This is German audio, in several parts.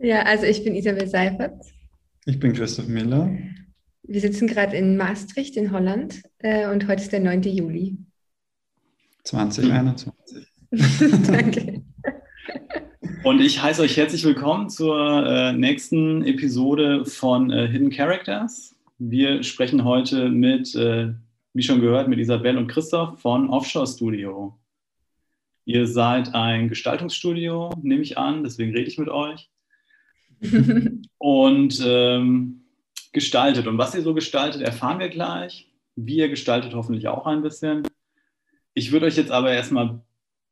Ja, also ich bin Isabel Seifert. Ich bin Christoph Miller. Wir sitzen gerade in Maastricht in Holland äh, und heute ist der 9. Juli. 2021. Danke. Und ich heiße euch herzlich willkommen zur äh, nächsten Episode von äh, Hidden Characters. Wir sprechen heute mit, äh, wie schon gehört, mit Isabel und Christoph von Offshore Studio. Ihr seid ein Gestaltungsstudio, nehme ich an, deswegen rede ich mit euch. und ähm, gestaltet. Und was ihr so gestaltet, erfahren wir gleich. Wie ihr gestaltet, hoffentlich auch ein bisschen. Ich würde euch jetzt aber erstmal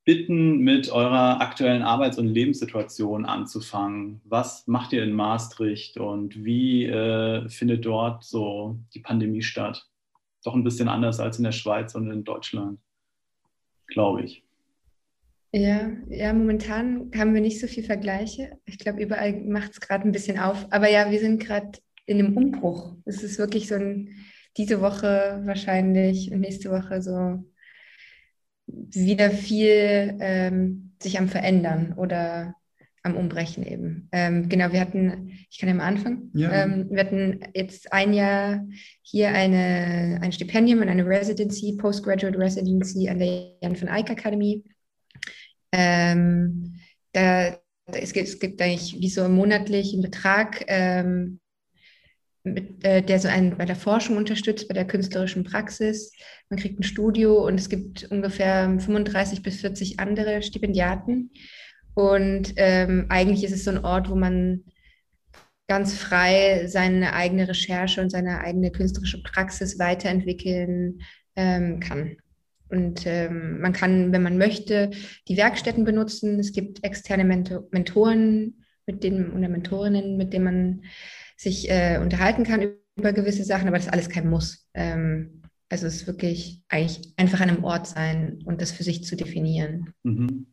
bitten, mit eurer aktuellen Arbeits- und Lebenssituation anzufangen. Was macht ihr in Maastricht und wie äh, findet dort so die Pandemie statt? Doch ein bisschen anders als in der Schweiz und in Deutschland, glaube ich. Ja, ja, momentan haben wir nicht so viel Vergleiche. Ich glaube, überall macht es gerade ein bisschen auf. Aber ja, wir sind gerade in einem Umbruch. Es ist wirklich so ein, diese Woche wahrscheinlich und nächste Woche so wieder viel ähm, sich am Verändern oder am Umbrechen eben. Ähm, genau, wir hatten, ich kann ja mal anfangen, ja. ähm, wir hatten jetzt ein Jahr hier eine, ein Stipendium und eine Residency, Postgraduate Residency an der Jan van Eyck Akademie ähm, da, es, gibt, es gibt eigentlich wie so einen monatlichen Betrag, ähm, mit, äh, der so einen bei der Forschung unterstützt, bei der künstlerischen Praxis. Man kriegt ein Studio und es gibt ungefähr 35 bis 40 andere Stipendiaten. Und ähm, eigentlich ist es so ein Ort, wo man ganz frei seine eigene Recherche und seine eigene künstlerische Praxis weiterentwickeln ähm, kann. Und ähm, man kann, wenn man möchte, die Werkstätten benutzen. Es gibt externe Mentor Mentoren mit denen, oder Mentorinnen, mit denen man sich äh, unterhalten kann über gewisse Sachen, aber das ist alles kein Muss. Ähm, also es ist wirklich eigentlich einfach an einem Ort sein und das für sich zu definieren. Mhm.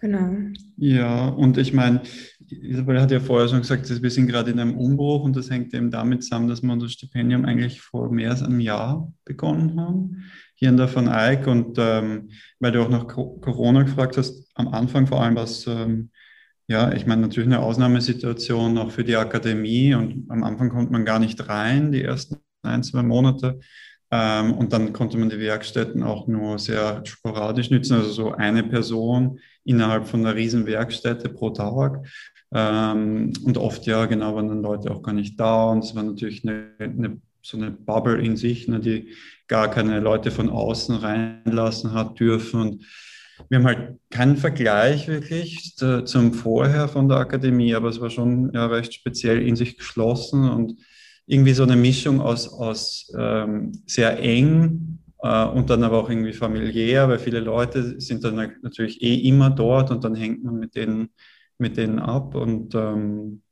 Genau. Ja, und ich meine, Isabel hat ja vorher schon gesagt, wir sind gerade in einem Umbruch und das hängt eben damit zusammen, dass wir unser Stipendium eigentlich vor mehr als einem Jahr begonnen haben hier in der Van Eyck und ähm, weil du auch nach Corona gefragt hast, am Anfang vor allem was, ähm, ja, ich meine natürlich eine Ausnahmesituation auch für die Akademie und am Anfang konnte man gar nicht rein, die ersten ein, zwei Monate. Ähm, und dann konnte man die Werkstätten auch nur sehr sporadisch nützen, also so eine Person innerhalb von einer riesen Werkstätte pro Tag. Ähm, und oft ja, genau, waren dann Leute auch gar nicht da und es war natürlich eine, eine so eine Bubble in sich, ne, die gar keine Leute von außen reinlassen hat dürfen. Und wir haben halt keinen Vergleich wirklich zum Vorher von der Akademie, aber es war schon ja, recht speziell in sich geschlossen und irgendwie so eine Mischung aus, aus ähm, sehr eng äh, und dann aber auch irgendwie familiär, weil viele Leute sind dann natürlich eh immer dort und dann hängt man mit denen, mit denen ab und ähm,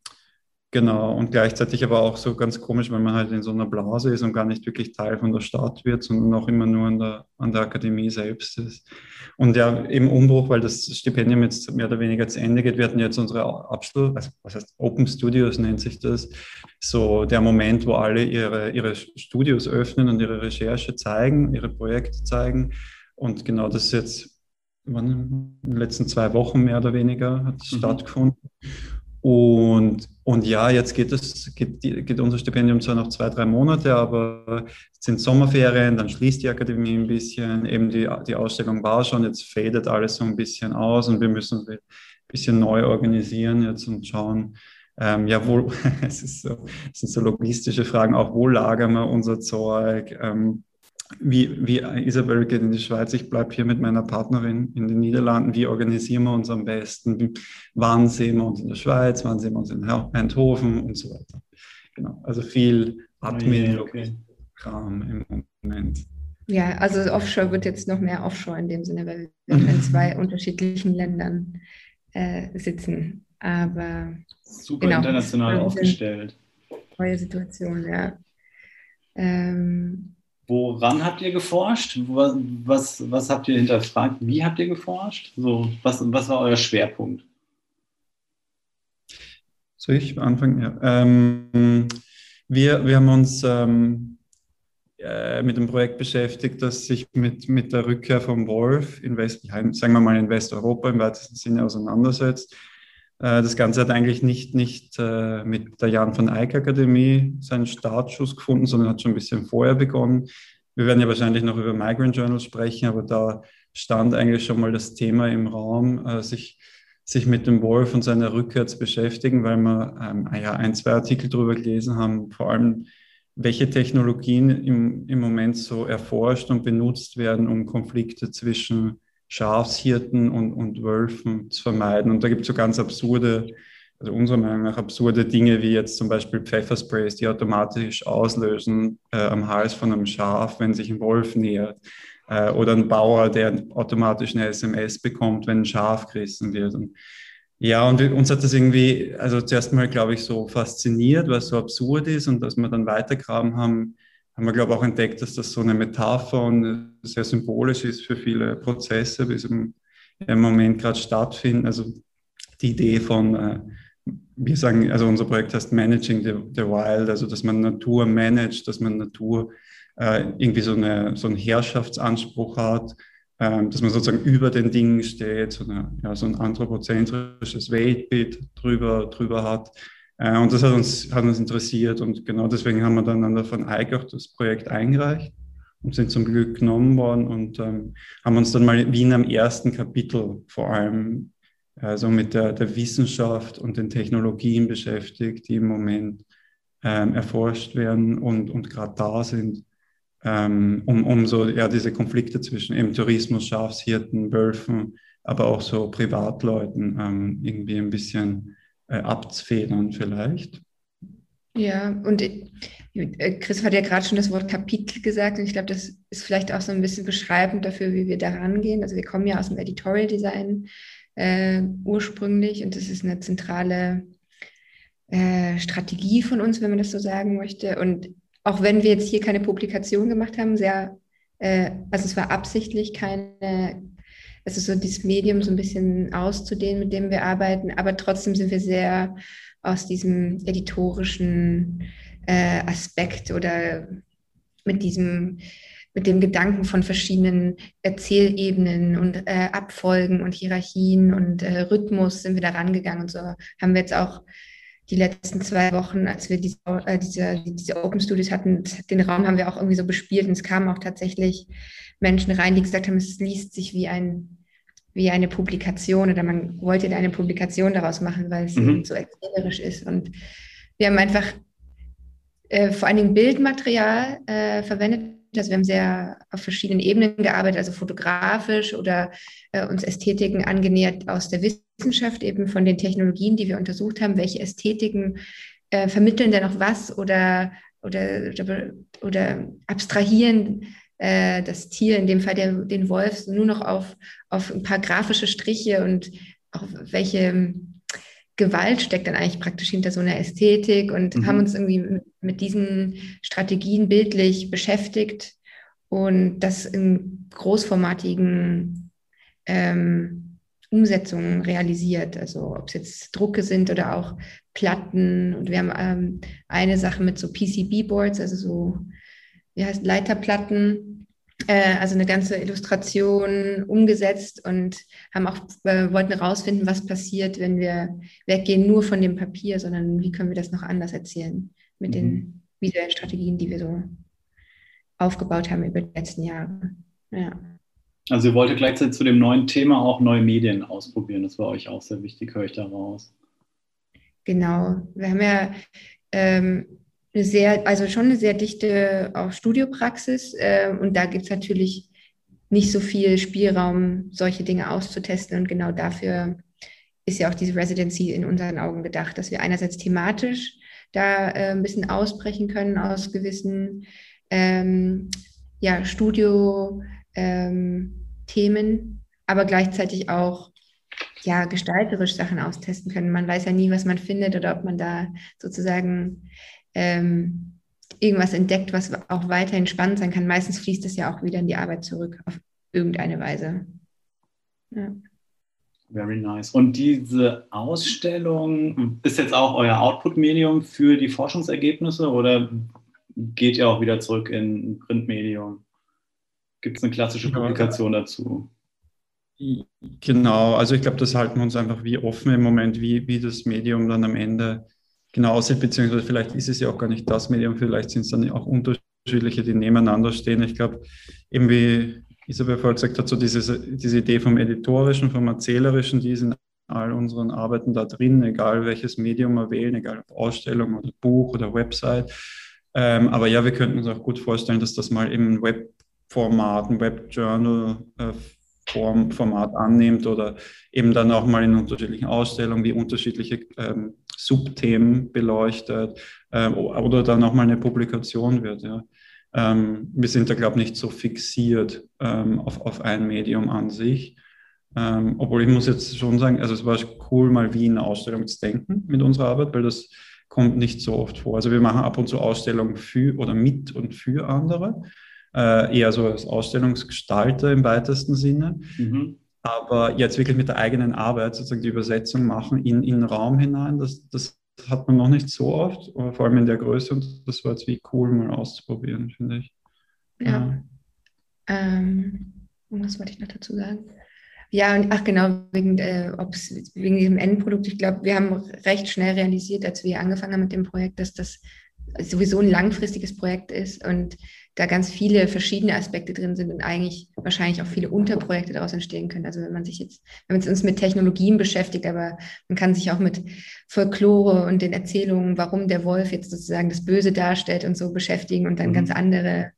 Genau, und gleichzeitig aber auch so ganz komisch, weil man halt in so einer Blase ist und gar nicht wirklich Teil von der Stadt wird, sondern auch immer nur an der, an der Akademie selbst ist. Und ja, im Umbruch, weil das Stipendium jetzt mehr oder weniger zu Ende geht, wir hatten jetzt unsere Abschluss, also was heißt Open Studios nennt sich das, so der Moment, wo alle ihre, ihre Studios öffnen und ihre Recherche zeigen, ihre Projekte zeigen. Und genau das ist jetzt in den letzten zwei Wochen mehr oder weniger hat mhm. stattgefunden. Und, und ja, jetzt geht, es, geht, geht unser Stipendium zwar noch zwei, drei Monate, aber es sind Sommerferien, dann schließt die Akademie ein bisschen, eben die, die Ausstellung war schon, jetzt fadet alles so ein bisschen aus und wir müssen uns ein bisschen neu organisieren jetzt und schauen, ähm, ja, wo, es, so, es sind so logistische Fragen, auch wo lagern wir unser Zeug, ähm, wie, wie Isabel geht in die Schweiz, ich bleibe hier mit meiner Partnerin in den Niederlanden. Wie organisieren wir uns am besten? Wann sehen wir uns in der Schweiz? Wann sehen wir uns in Eindhoven und so weiter? Genau, also viel Admin, okay. Kram im Moment. Ja, also Offshore wird jetzt noch mehr Offshore in dem Sinne, weil wir in zwei unterschiedlichen Ländern äh, sitzen. Aber super genau, international aufgestellt. Neue Situation, ja. Ähm, Woran habt ihr geforscht? Was, was habt ihr hinterfragt? Wie habt ihr geforscht? So, was, was war euer Schwerpunkt? Soll ich anfangen? Ja. Ähm, wir, wir haben uns ähm, äh, mit dem Projekt beschäftigt, das sich mit, mit der Rückkehr vom Wolf in West, sagen wir mal in Westeuropa im weitesten Sinne auseinandersetzt. Äh, das Ganze hat eigentlich nicht, nicht äh, mit der Jan van Eyck Akademie seinen Startschuss gefunden, sondern hat schon ein bisschen vorher begonnen. Wir werden ja wahrscheinlich noch über Migrant Journals sprechen, aber da stand eigentlich schon mal das Thema im Raum, äh, sich, sich mit dem Wolf und seiner Rückkehr zu beschäftigen, weil wir ähm, ja, ein, zwei Artikel darüber gelesen haben, vor allem welche Technologien im, im Moment so erforscht und benutzt werden, um Konflikte zwischen Schafshirten und, und Wölfen zu vermeiden. Und da gibt es so ganz absurde, also unserer Meinung nach absurde Dinge, wie jetzt zum Beispiel Pfeffersprays, die automatisch auslösen äh, am Hals von einem Schaf, wenn sich ein Wolf nähert. Äh, oder ein Bauer, der automatisch eine SMS bekommt, wenn ein Schaf gerissen wird. Und ja, und uns hat das irgendwie, also zuerst mal, glaube ich, so fasziniert, weil es so absurd ist und dass wir dann weitergraben haben, haben wir, glaube ich, auch entdeckt, dass das so eine Metapher und sehr symbolisch ist für viele Prozesse, die im, im Moment gerade stattfinden. Also die Idee von, äh, wir sagen, also unser Projekt heißt Managing the, the Wild, also dass man Natur managt, dass man Natur äh, irgendwie so, eine, so einen Herrschaftsanspruch hat, äh, dass man sozusagen über den Dingen steht, so, eine, ja, so ein anthropozentrisches Weltbild drüber, drüber hat. Äh, und das hat uns, hat uns interessiert und genau deswegen haben wir dann an der von Eyck auch das Projekt eingereicht und sind zum Glück genommen worden und ähm, haben uns dann mal wie in einem ersten Kapitel vor allem also mit der, der Wissenschaft und den Technologien beschäftigt, die im Moment ähm, erforscht werden und, und gerade da sind, ähm, um, um so ja, diese Konflikte zwischen eben Tourismus, Schafshirten, Wölfen, aber auch so Privatleuten ähm, irgendwie ein bisschen äh, abzufedern vielleicht. Ja, und äh, Chris hat ja gerade schon das Wort Kapitel gesagt und ich glaube, das ist vielleicht auch so ein bisschen beschreibend dafür, wie wir da rangehen. Also wir kommen ja aus dem Editorial Design äh, ursprünglich und das ist eine zentrale äh, Strategie von uns, wenn man das so sagen möchte. Und auch wenn wir jetzt hier keine Publikation gemacht haben, sehr, äh, also es war absichtlich keine ist so dieses Medium so ein bisschen auszudehnen, mit dem wir arbeiten, aber trotzdem sind wir sehr aus diesem editorischen äh, Aspekt oder mit diesem mit dem Gedanken von verschiedenen Erzählebenen und äh, Abfolgen und Hierarchien und äh, Rhythmus sind wir da rangegangen. Und so haben wir jetzt auch die letzten zwei Wochen, als wir diese, äh, diese, diese Open Studios hatten, den Raum haben wir auch irgendwie so bespielt. Und es kamen auch tatsächlich Menschen rein, die gesagt haben, es liest sich wie ein wie eine Publikation oder man wollte eine Publikation daraus machen, weil es mhm. so erzählerisch ist. Und wir haben einfach äh, vor allen Dingen Bildmaterial äh, verwendet. Also wir haben sehr auf verschiedenen Ebenen gearbeitet, also fotografisch oder äh, uns Ästhetiken angenähert aus der Wissenschaft, eben von den Technologien, die wir untersucht haben. Welche Ästhetiken äh, vermitteln denn noch was oder, oder, oder, oder abstrahieren äh, das Tier, in dem Fall der, den Wolf, nur noch auf, auf ein paar grafische Striche und auch welche ähm, Gewalt steckt dann eigentlich praktisch hinter so einer Ästhetik und mhm. haben uns irgendwie mit, mit diesen Strategien bildlich beschäftigt und das in großformatigen ähm, Umsetzungen realisiert. Also ob es jetzt Drucke sind oder auch Platten. Und wir haben ähm, eine Sache mit so PCB-Boards, also so wie heißt Leiterplatten, äh, also eine ganze Illustration umgesetzt und haben auch äh, wollten herausfinden, was passiert, wenn wir weggehen nur von dem Papier, sondern wie können wir das noch anders erzählen mit mhm. den visuellen Strategien, die wir so aufgebaut haben über die letzten Jahre. Ja. Also ihr wolltet gleichzeitig zu dem neuen Thema auch neue Medien ausprobieren. Das war euch auch sehr wichtig, höre ich daraus. Genau. Wir haben ja ähm, eine sehr, also schon eine sehr dichte auch Studiopraxis. Äh, und da gibt es natürlich nicht so viel Spielraum, solche Dinge auszutesten. Und genau dafür ist ja auch diese Residency in unseren Augen gedacht, dass wir einerseits thematisch da äh, ein bisschen ausbrechen können aus gewissen ähm, ja, Studio-Themen, ähm, aber gleichzeitig auch ja, gestalterisch Sachen austesten können. Man weiß ja nie, was man findet oder ob man da sozusagen ähm, irgendwas entdeckt, was auch weiterhin spannend sein kann. Meistens fließt es ja auch wieder in die Arbeit zurück auf irgendeine Weise. Ja. Very nice. Und diese Ausstellung ist jetzt auch euer Output-Medium für die Forschungsergebnisse oder geht ihr auch wieder zurück in Printmedium? Gibt es eine klassische Publikation dazu? Genau, also ich glaube, das halten wir uns einfach wie offen im Moment, wie, wie das Medium dann am Ende genau aussieht, beziehungsweise vielleicht ist es ja auch gar nicht das Medium, vielleicht sind es dann auch unterschiedliche, die nebeneinander stehen. Ich glaube, eben wie Isabel vorher gesagt hat, so diese, diese Idee vom Editorischen, vom Erzählerischen, die ist in all unseren Arbeiten da drin, egal welches Medium wir wählen, egal ob Ausstellung oder Buch oder Website. Ähm, aber ja, wir könnten uns auch gut vorstellen, dass das mal ein Webformat, ein Webjournal äh, Form, Format annimmt oder eben dann auch mal in unterschiedlichen Ausstellungen wie unterschiedliche ähm, Subthemen beleuchtet äh, oder dann auch mal eine Publikation wird. Ja. Ähm, wir sind da, glaube ich, nicht so fixiert ähm, auf, auf ein Medium an sich. Ähm, obwohl ich muss jetzt schon sagen, also es war cool, mal wie in eine Ausstellung zu denken mit unserer Arbeit, weil das kommt nicht so oft vor. Also wir machen ab und zu Ausstellungen für oder mit und für andere äh, eher so als Ausstellungsgestalter im weitesten Sinne. Mhm. Aber jetzt wirklich mit der eigenen Arbeit sozusagen die Übersetzung machen in, in den Raum hinein, das, das hat man noch nicht so oft, vor allem in der Größe und das war jetzt wie cool mal auszuprobieren, finde ich. Ja. ja. Ähm, was wollte ich noch dazu sagen? Ja, und ach genau, wegen, äh, wegen diesem Endprodukt. Ich glaube, wir haben recht schnell realisiert, als wir angefangen haben mit dem Projekt, dass das sowieso ein langfristiges Projekt ist und da ganz viele verschiedene Aspekte drin sind und eigentlich wahrscheinlich auch viele Unterprojekte daraus entstehen können. Also wenn man sich jetzt, wenn man uns mit Technologien beschäftigt, aber man kann sich auch mit Folklore und den Erzählungen, warum der Wolf jetzt sozusagen das Böse darstellt und so beschäftigen und dann mhm. ganz andere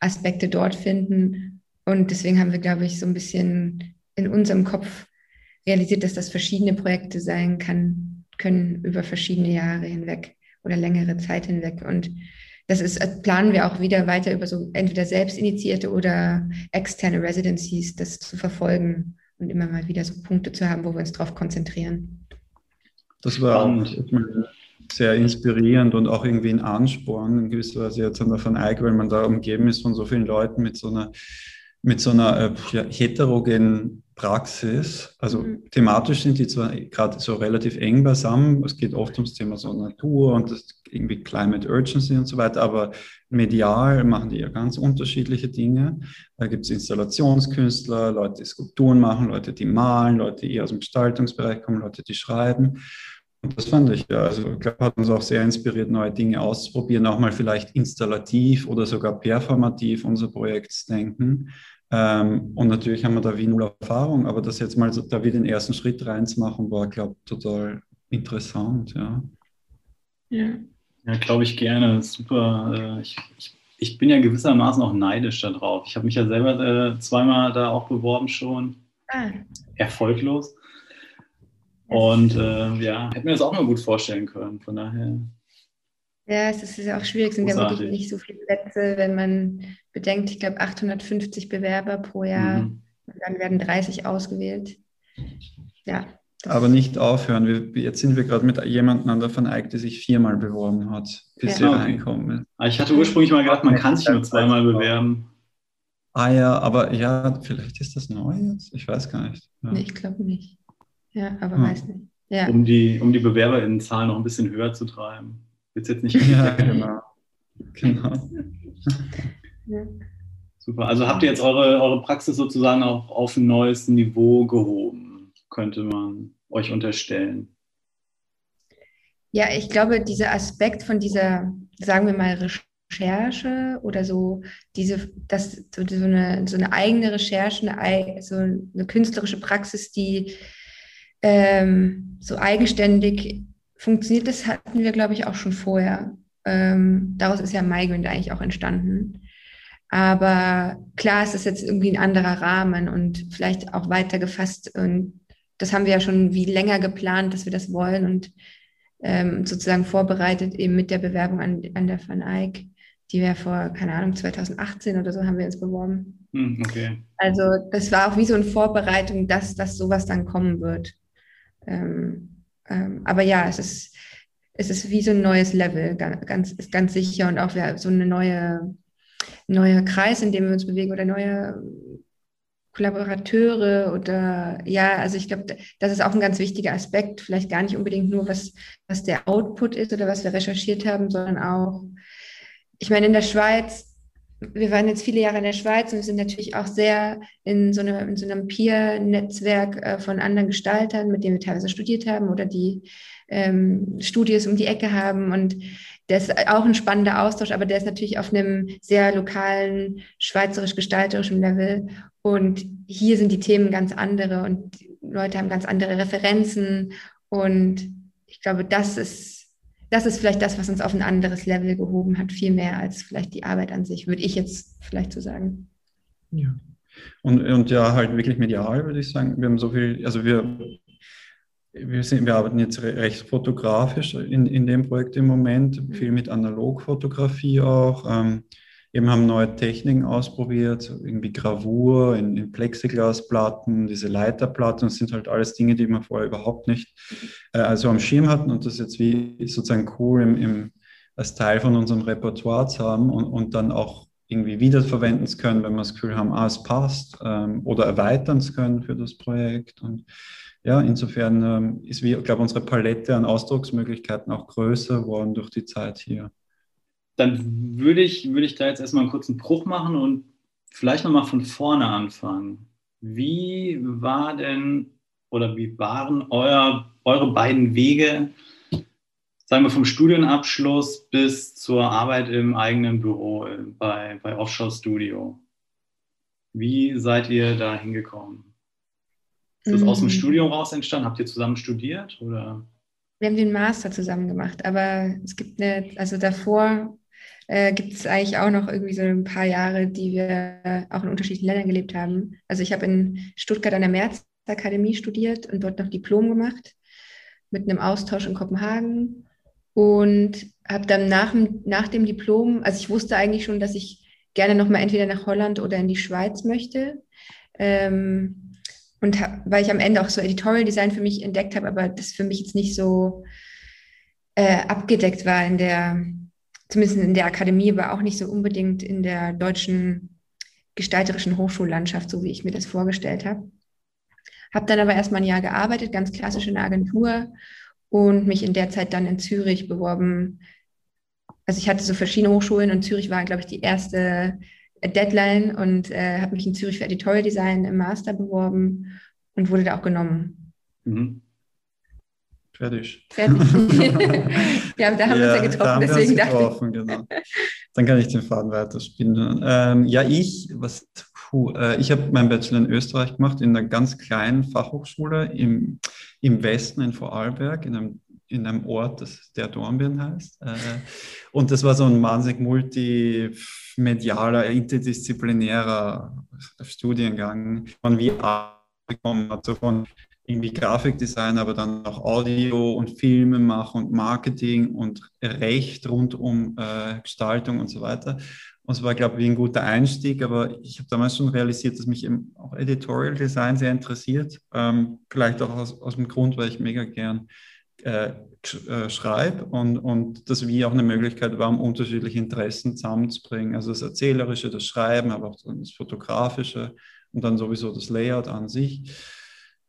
Aspekte dort finden. Und deswegen haben wir, glaube ich, so ein bisschen in unserem Kopf realisiert, dass das verschiedene Projekte sein kann, können über verschiedene Jahre hinweg oder längere Zeit hinweg. Und das ist, äh, planen wir auch wieder weiter über so entweder selbstinitiierte oder externe Residencies, das zu verfolgen und immer mal wieder so Punkte zu haben, wo wir uns darauf konzentrieren. Das war auch sehr inspirierend und auch irgendwie ein Ansporn in gewisser Weise jetzt an der Van Eyck, weil man da umgeben ist von so vielen Leuten mit so einer, mit so einer äh, heterogenen Praxis. Also mhm. thematisch sind die zwar gerade so relativ eng beisammen. Es geht oft ums Thema so Natur und das irgendwie Climate Urgency und so weiter, aber medial machen die ja ganz unterschiedliche Dinge. Da gibt es Installationskünstler, Leute, die Skulpturen machen, Leute, die malen, Leute, die aus dem Gestaltungsbereich kommen, Leute, die schreiben. Und das fand ich ja, also ich glaube, hat uns auch sehr inspiriert, neue Dinge auszuprobieren, auch mal vielleicht installativ oder sogar performativ unser Projekt zu denken. Ähm, und natürlich haben wir da wie null Erfahrung, aber das jetzt mal so, da wie den ersten Schritt reinzumachen, war, glaube ich, total interessant, ja. Ja. Ja, glaube ich gerne. Super. Äh, ich, ich, ich, bin ja gewissermaßen auch neidisch darauf. Ich habe mich ja selber äh, zweimal da auch beworben schon. Ah. Erfolglos. Und äh, ja, hätte mir das auch mal gut vorstellen können. Von daher. Ja, es ist ja auch schwierig, es sind ja wirklich nicht so viele Plätze, wenn man bedenkt, ich glaube 850 Bewerber pro Jahr, mhm. dann werden 30 ausgewählt. Ja, aber nicht aufhören. Wir, jetzt sind wir gerade mit jemandem an der Van Eyck, der sich viermal beworben hat, bis ja. sie reinkommen. Ah, ich hatte ursprünglich mal gedacht, man kann sich nur zweimal bewerben. Ah ja, aber ja, vielleicht ist das neu jetzt. Ich weiß gar nicht. Ja. Nee, ich glaube nicht. Ja, aber ja. weiß nicht. Ja. Um die, um die BewerberInnenzahl noch ein bisschen höher zu treiben. Wird jetzt nicht. ja, genau. genau. Ja. Super. Also habt ihr jetzt eure, eure Praxis sozusagen auch auf ein neues Niveau gehoben, könnte man euch unterstellen? Ja, ich glaube, dieser Aspekt von dieser, sagen wir mal, Recherche oder so, diese, das, so, eine, so eine eigene Recherche, eine, so eine künstlerische Praxis, die ähm, so eigenständig funktioniert, das hatten wir, glaube ich, auch schon vorher. Ähm, daraus ist ja Migrant eigentlich auch entstanden. Aber klar, es ist jetzt irgendwie ein anderer Rahmen und vielleicht auch weiter gefasst und das haben wir ja schon wie länger geplant, dass wir das wollen und ähm, sozusagen vorbereitet eben mit der Bewerbung an, an der Van Eyck. Die wäre vor, keine Ahnung, 2018 oder so haben wir uns beworben. Hm, okay. Also das war auch wie so eine Vorbereitung, dass, dass sowas dann kommen wird. Ähm, ähm, aber ja, es ist, es ist wie so ein neues Level, ganz, ist ganz sicher und auch so eine neue, neuer Kreis, in dem wir uns bewegen oder neue Kollaborateure oder ja, also ich glaube, das ist auch ein ganz wichtiger Aspekt, vielleicht gar nicht unbedingt nur, was, was der Output ist oder was wir recherchiert haben, sondern auch, ich meine, in der Schweiz wir waren jetzt viele Jahre in der Schweiz und wir sind natürlich auch sehr in so, eine, in so einem Peer-Netzwerk äh, von anderen Gestaltern, mit denen wir teilweise studiert haben oder die ähm, Studios um die Ecke haben. Und das ist auch ein spannender Austausch, aber der ist natürlich auf einem sehr lokalen, schweizerisch-gestalterischen Level. Und hier sind die Themen ganz andere und Leute haben ganz andere Referenzen. Und ich glaube, das ist das ist vielleicht das, was uns auf ein anderes Level gehoben hat, viel mehr als vielleicht die Arbeit an sich, würde ich jetzt vielleicht so sagen. Ja. Und, und ja, halt wirklich medial, würde ich sagen. Wir haben so viel, also wir, wir, sind, wir arbeiten jetzt recht fotografisch in, in dem Projekt im Moment, viel mit Analogfotografie auch. Ähm, eben haben neue Techniken ausprobiert, irgendwie Gravur in, in Plexiglasplatten, diese Leiterplatten, das sind halt alles Dinge, die wir vorher überhaupt nicht äh, also am Schirm hatten und das jetzt wie sozusagen cool im, im, als Teil von unserem Repertoire zu haben und, und dann auch irgendwie wiederverwenden zu können, wenn wir das Gefühl haben, ah, es passt ähm, oder erweitern zu können für das Projekt. Und ja, insofern ähm, ist, wie, glaube, unsere Palette an Ausdrucksmöglichkeiten auch größer geworden durch die Zeit hier dann würde ich, würde ich da jetzt erstmal einen kurzen Bruch machen und vielleicht nochmal von vorne anfangen. Wie war denn oder wie waren euer, eure beiden Wege, sagen wir vom Studienabschluss bis zur Arbeit im eigenen Büro bei, bei Offshore Studio? Wie seid ihr da hingekommen? Ist das aus dem mhm. Studium raus entstanden? Habt ihr zusammen studiert oder? Wir haben den Master zusammen gemacht, aber es gibt eine, also davor äh, gibt es eigentlich auch noch irgendwie so ein paar Jahre, die wir auch in unterschiedlichen Ländern gelebt haben. Also ich habe in Stuttgart an der Märzakademie studiert und dort noch Diplom gemacht mit einem Austausch in Kopenhagen und habe dann nach, nach dem Diplom, also ich wusste eigentlich schon, dass ich gerne nochmal entweder nach Holland oder in die Schweiz möchte. Ähm, und hab, weil ich am Ende auch so Editorial Design für mich entdeckt habe, aber das für mich jetzt nicht so äh, abgedeckt war in der zumindest in der Akademie, aber auch nicht so unbedingt in der deutschen gestalterischen Hochschullandschaft, so wie ich mir das vorgestellt habe. Habe dann aber erstmal ein Jahr gearbeitet, ganz klassisch in der Agentur und mich in der Zeit dann in Zürich beworben. Also ich hatte so verschiedene Hochschulen und Zürich war, glaube ich, die erste Deadline und äh, habe mich in Zürich für Editorial Design im Master beworben und wurde da auch genommen. Mhm. Fertig. Fertig. ja, da haben ja, wir uns ja getroffen, da deswegen getroffen, genau. Dann kann ich den Faden weiterspinnen. Ähm, ja, ich, was, puh, äh, ich habe meinen Bachelor in Österreich gemacht, in einer ganz kleinen Fachhochschule im, im Westen in Vorarlberg, in einem, in einem Ort, das der Dornbirn heißt. Äh, und das war so ein wahnsinnig multimedialer, interdisziplinärer Studiengang von VR bekommen hat, so von irgendwie Grafikdesign, aber dann auch Audio und Filme machen und Marketing und Recht rund um äh, Gestaltung und so weiter. Und es war, glaube ich, ein guter Einstieg, aber ich habe damals schon realisiert, dass mich eben auch Editorial Design sehr interessiert. Ähm, vielleicht auch aus, aus dem Grund, weil ich mega gern äh, äh, schreibe und, und das wie auch eine Möglichkeit war, um unterschiedliche Interessen zusammenzubringen. Also das Erzählerische, das Schreiben, aber auch das Fotografische und dann sowieso das Layout an sich.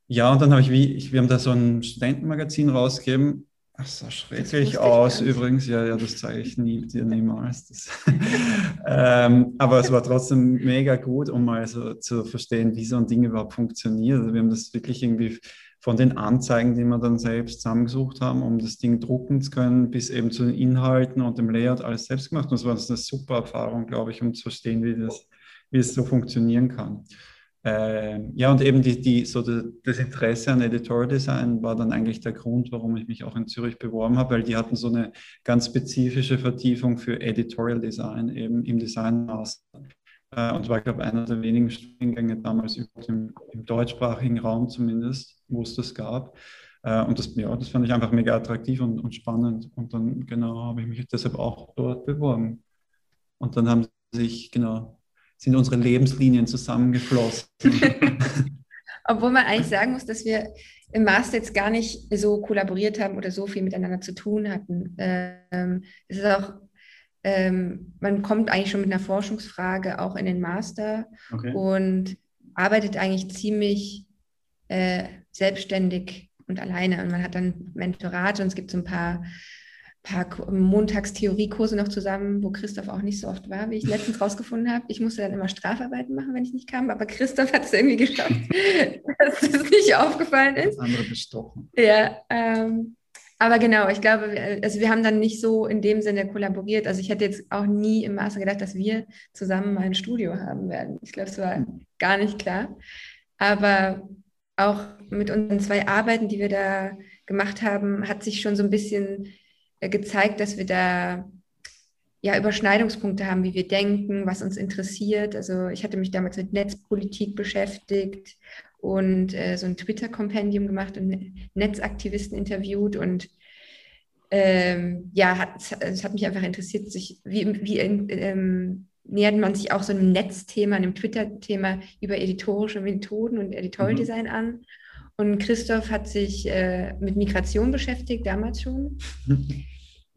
Ja, und dann habe ich wie, ich, wir haben da so ein Studentenmagazin rausgegeben. Das sah schrecklich aus übrigens. Ja, ja, das zeige ich nie, dir niemals. ähm, aber es war trotzdem mega gut, um mal so zu verstehen, wie so ein Ding überhaupt funktioniert. Also wir haben das wirklich irgendwie von den Anzeigen, die wir dann selbst zusammengesucht haben, um das Ding drucken zu können, bis eben zu den Inhalten und dem Layout alles selbst gemacht. Und das war eine super Erfahrung, glaube ich, um zu verstehen, wie das, wie es so funktionieren kann. Ähm, ja, und eben die, die, so das Interesse an Editorial Design war dann eigentlich der Grund, warum ich mich auch in Zürich beworben habe, weil die hatten so eine ganz spezifische Vertiefung für Editorial Design eben im Design Master. Äh, und war, glaube ich, einer der wenigen Studiengänge damals im, im deutschsprachigen Raum zumindest, wo es das gab. Äh, und das, ja, das fand ich einfach mega attraktiv und, und spannend. Und dann, genau, habe ich mich deshalb auch dort beworben. Und dann haben sich, genau, sind unsere Lebenslinien zusammengeflossen. Obwohl man eigentlich sagen muss, dass wir im Master jetzt gar nicht so kollaboriert haben oder so viel miteinander zu tun hatten. Ähm, es ist auch, ähm, man kommt eigentlich schon mit einer Forschungsfrage auch in den Master okay. und arbeitet eigentlich ziemlich äh, selbstständig und alleine. Und man hat dann Mentorate und es gibt so ein paar paar Montagstheoriekurse noch zusammen, wo Christoph auch nicht so oft war, wie ich letztens rausgefunden habe. Ich musste dann immer Strafarbeiten machen, wenn ich nicht kam, aber Christoph hat es irgendwie geschafft, dass es nicht aufgefallen ist. Andere bestochen. Ja, ähm, aber genau, ich glaube, also wir haben dann nicht so in dem Sinne kollaboriert. Also ich hätte jetzt auch nie im Master gedacht, dass wir zusammen mal ein Studio haben werden. Ich glaube, es war gar nicht klar. Aber auch mit unseren zwei Arbeiten, die wir da gemacht haben, hat sich schon so ein bisschen gezeigt, dass wir da ja Überschneidungspunkte haben, wie wir denken, was uns interessiert. Also ich hatte mich damals mit Netzpolitik beschäftigt und äh, so ein Twitter-Kompendium gemacht und Netzaktivisten interviewt und ähm, ja, hat, es hat mich einfach interessiert, sich, wie, wie ähm, nähert man sich auch so einem Netzthema, einem Twitter-Thema über editorische Methoden und Editorial mhm. Design an. Und Christoph hat sich äh, mit Migration beschäftigt, damals schon.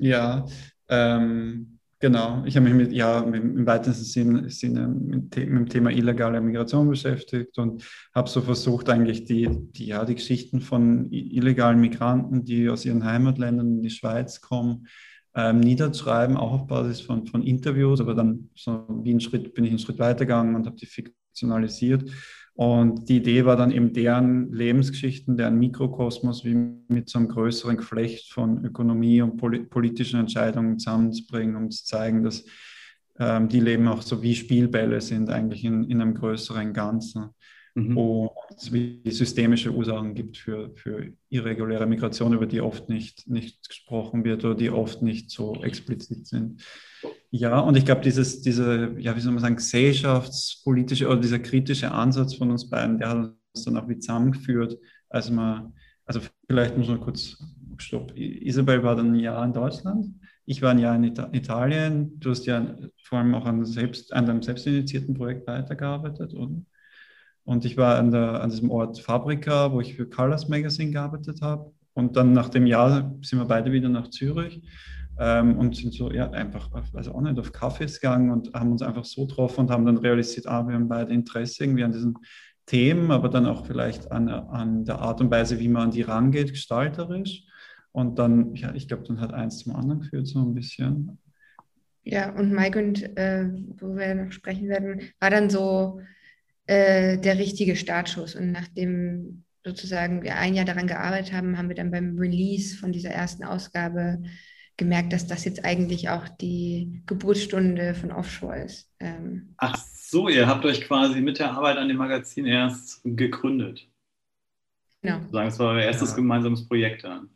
Ja, ähm, genau. Ich habe mich mit, ja, im weitesten Sinne, Sinne mit, mit, dem Thema illegale Migration beschäftigt und habe so versucht, eigentlich die, die, ja, die Geschichten von illegalen Migranten, die aus ihren Heimatländern in die Schweiz kommen, ähm, niederzuschreiben, auch auf Basis von, von Interviews. Aber dann so wie ein Schritt, bin ich einen Schritt weitergegangen und habe die fiktionalisiert und die Idee war dann eben deren Lebensgeschichten, deren Mikrokosmos wie mit so einem größeren Geflecht von Ökonomie und politischen Entscheidungen zusammenzubringen, um zu zeigen, dass ähm, die Leben auch so wie Spielbälle sind, eigentlich in, in einem größeren Ganzen. Mhm. Und es wie systemische Ursachen gibt für, für irreguläre Migration, über die oft nicht, nicht gesprochen wird oder die oft nicht so explizit sind. Ja, und ich glaube, dieses, diese, ja, wie soll man sagen, gesellschaftspolitische oder dieser kritische Ansatz von uns beiden, der hat uns dann auch wie zusammengeführt, als man, also vielleicht muss man kurz, stopp, Isabel war dann ein Jahr in Deutschland, ich war ein Jahr in Italien, du hast ja vor allem auch an, selbst, an einem selbstinitiierten Projekt weitergearbeitet, oder? Und ich war an, der, an diesem Ort Fabrika, wo ich für Colors Magazine gearbeitet habe. Und dann nach dem Jahr sind wir beide wieder nach Zürich ähm, und sind so, ja, einfach, also auch nicht, auf Kaffees gegangen und haben uns einfach so getroffen und haben dann realisiert, ah, wir haben beide Interesse irgendwie an diesen Themen, aber dann auch vielleicht an, an der Art und Weise, wie man an die rangeht, gestalterisch. Und dann, ja, ich glaube, dann hat eins zum anderen geführt, so ein bisschen. Ja, und Migrant, äh, wo wir noch sprechen werden, war dann so äh, der richtige Startschuss. Und nachdem sozusagen wir ein Jahr daran gearbeitet haben, haben wir dann beim Release von dieser ersten Ausgabe gemerkt, dass das jetzt eigentlich auch die Geburtsstunde von Offshore ist. Ähm, Ach so, ihr habt euch quasi mit der Arbeit an dem Magazin erst gegründet. Genau. Sagen, es war euer erstes ja. gemeinsames Projekt dann.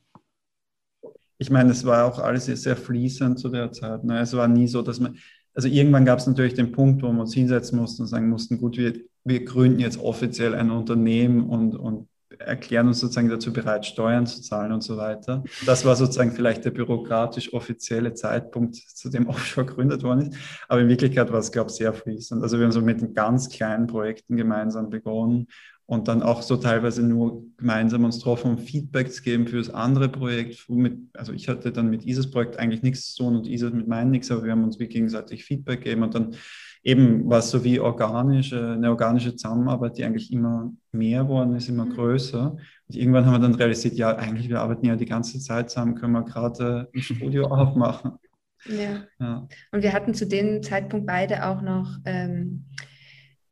Ich meine, es war auch alles sehr fließend zu der Zeit. Ne? Es war nie so, dass man, also irgendwann gab es natürlich den Punkt, wo wir uns hinsetzen mussten und sagen mussten, gut, wir, wir gründen jetzt offiziell ein Unternehmen und, und erklären uns sozusagen dazu bereit, Steuern zu zahlen und so weiter. Das war sozusagen vielleicht der bürokratisch offizielle Zeitpunkt, zu dem Offshore gegründet worden ist. Aber in Wirklichkeit war es, glaube ich, sehr fließend. Also wir haben so mit ganz kleinen Projekten gemeinsam begonnen und dann auch so teilweise nur gemeinsam uns getroffen, um Feedback zu geben für das andere Projekt. Also ich hatte dann mit dieses Projekt eigentlich nichts zu tun und Isis mit meinem nichts, aber wir haben uns wie gegenseitig Feedback gegeben und dann eben was so wie organische, eine organische Zusammenarbeit, die eigentlich immer mehr worden ist, immer mhm. größer. Und irgendwann haben wir dann realisiert, ja, eigentlich, wir arbeiten ja die ganze Zeit zusammen, können wir gerade ein Studio aufmachen. Ja. ja. Und wir hatten zu dem Zeitpunkt beide auch noch ähm,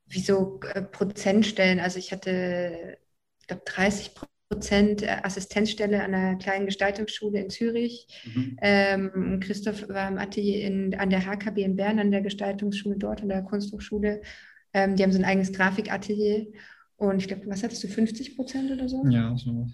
wie so äh, Prozentstellen. Also ich hatte, ich glaube, 30 Prozent äh, Assistenzstelle an einer kleinen Gestaltungsschule in Zürich. Mhm. Ähm, Christoph war im Atelier in, an der HKB in Bern, an der Gestaltungsschule dort, an der Kunsthochschule. Ähm, die haben so ein eigenes Grafikatelier. Und ich glaube, was hattest du, 50 Prozent oder so? Ja, so.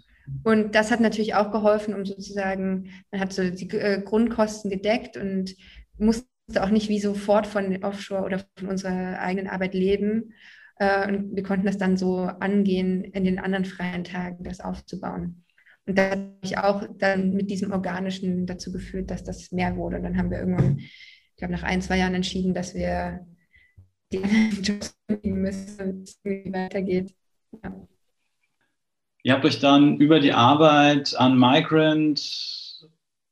Und das hat natürlich auch geholfen, um sozusagen, man hat so die äh, Grundkosten gedeckt und musste auch nicht wie sofort von Offshore oder von unserer eigenen Arbeit leben. Äh, und wir konnten das dann so angehen, in den anderen freien Tagen das aufzubauen. Und da habe ich auch dann mit diesem Organischen dazu geführt, dass das mehr wurde. Und dann haben wir irgendwann, ich glaube, nach ein, zwei Jahren entschieden, dass wir die Jobs müssen, wie weitergeht. Ja. Ihr habt euch dann über die Arbeit an Migrant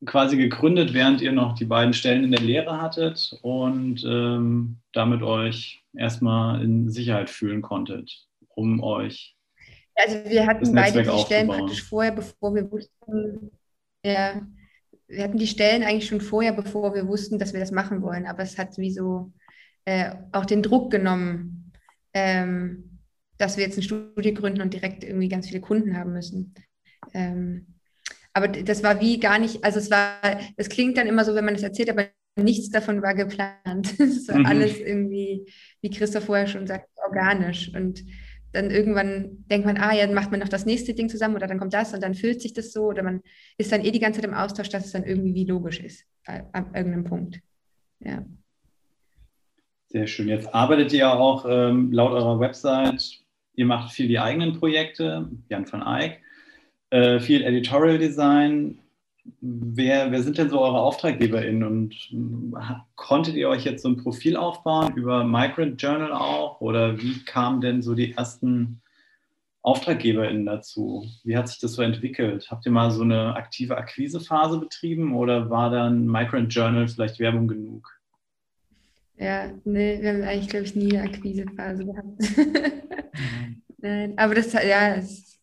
quasi gegründet, während ihr noch die beiden Stellen in der Lehre hattet und ähm, damit euch erstmal in Sicherheit fühlen konntet, um euch. Also wir hatten beide die Stellen praktisch vorher, bevor wir wussten, ja, wir hatten die Stellen eigentlich schon vorher, bevor wir wussten, dass wir das machen wollen. Aber es hat wie so äh, auch den Druck genommen, ähm, dass wir jetzt eine Studie gründen und direkt irgendwie ganz viele Kunden haben müssen. Ähm, aber das war wie gar nicht, also es war, es klingt dann immer so, wenn man das erzählt, aber nichts davon war geplant. Es war mhm. alles irgendwie, wie Christoph vorher schon sagt, organisch. Und dann irgendwann denkt man, ah ja, dann macht man noch das nächste Ding zusammen oder dann kommt das und dann fühlt sich das so oder man ist dann eh die ganze Zeit im Austausch, dass es dann irgendwie wie logisch ist, ab irgendeinem Punkt. Ja. Sehr schön. Jetzt arbeitet ihr auch ähm, laut eurer Website, ihr macht viel die eigenen Projekte, Jan van Eyck, äh, viel Editorial Design. Wer, wer sind denn so eure AuftraggeberInnen und äh, konntet ihr euch jetzt so ein Profil aufbauen über Migrant Journal auch oder wie kamen denn so die ersten AuftraggeberInnen dazu? Wie hat sich das so entwickelt? Habt ihr mal so eine aktive Akquisephase betrieben oder war dann Migrant Journal vielleicht Werbung genug? Ja, nee, wir haben eigentlich, glaube ich, nie eine Akquisephase gehabt. Nein, aber das, ja, das,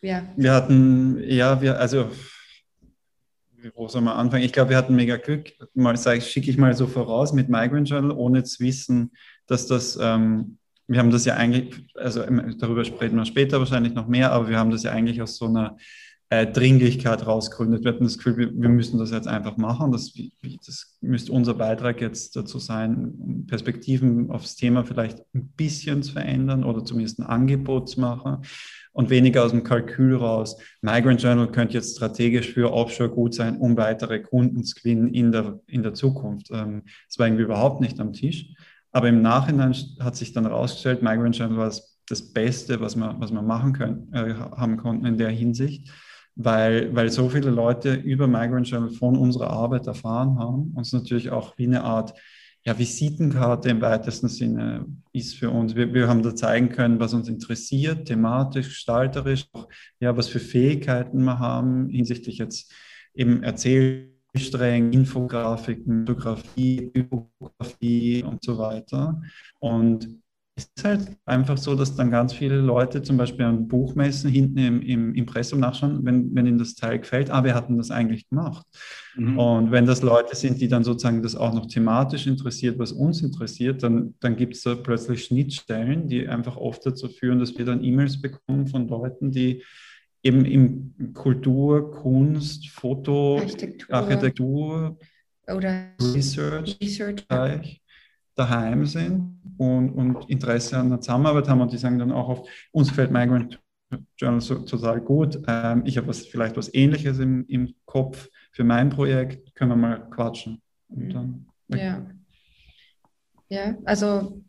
ja. Wir hatten, ja, wir, also wo soll man anfangen? Ich glaube, wir hatten mega Glück. Mal schicke ich mal so voraus mit Migrant Journal, ohne zu wissen, dass das, ähm, wir haben das ja eigentlich, also darüber sprechen wir später wahrscheinlich noch mehr, aber wir haben das ja eigentlich aus so einer äh, Dringlichkeit rausgründet. Wir hatten das Gefühl, wir, wir müssen das jetzt einfach machen. Das, das müsste unser Beitrag jetzt dazu sein, Perspektiven aufs Thema vielleicht ein bisschen zu verändern oder zumindest ein Angebot zu machen und weniger aus dem Kalkül raus. Migrant Journal könnte jetzt strategisch für Offshore gut sein, um weitere Kunden zu gewinnen in der, in der Zukunft. Ähm, das war irgendwie überhaupt nicht am Tisch. Aber im Nachhinein hat sich dann herausgestellt, Migrant Journal war das Beste, was wir, was wir machen können, äh, haben konnten in der Hinsicht, weil, weil so viele Leute über Migrant Journal von unserer Arbeit erfahren haben. Uns natürlich auch wie eine Art ja, Visitenkarte im weitesten Sinne ist für uns. Wir, wir haben da zeigen können, was uns interessiert, thematisch, gestalterisch, ja, was für Fähigkeiten wir haben hinsichtlich jetzt eben Erzählsträngen, Infografiken, Fotografie, Typografie und so weiter. Und ist halt einfach so, dass dann ganz viele Leute zum Beispiel an Buchmessen hinten im, im Impressum nachschauen, wenn, wenn ihnen das Teil gefällt, ah, wir hatten das eigentlich gemacht. Mhm. Und wenn das Leute sind, die dann sozusagen das auch noch thematisch interessiert, was uns interessiert, dann, dann gibt es da plötzlich Schnittstellen, die einfach oft dazu führen, dass wir dann E-Mails bekommen von Leuten, die eben im Kultur, Kunst, Foto, Architektur, Architektur oder Research, Research. Bereich daheim sind und, und Interesse an der Zusammenarbeit haben und die sagen dann auch oft, uns gefällt Migrant Journal so, total gut, ähm, ich habe was, vielleicht was Ähnliches im, im Kopf für mein Projekt, können wir mal quatschen. Dann, ja. Ja, also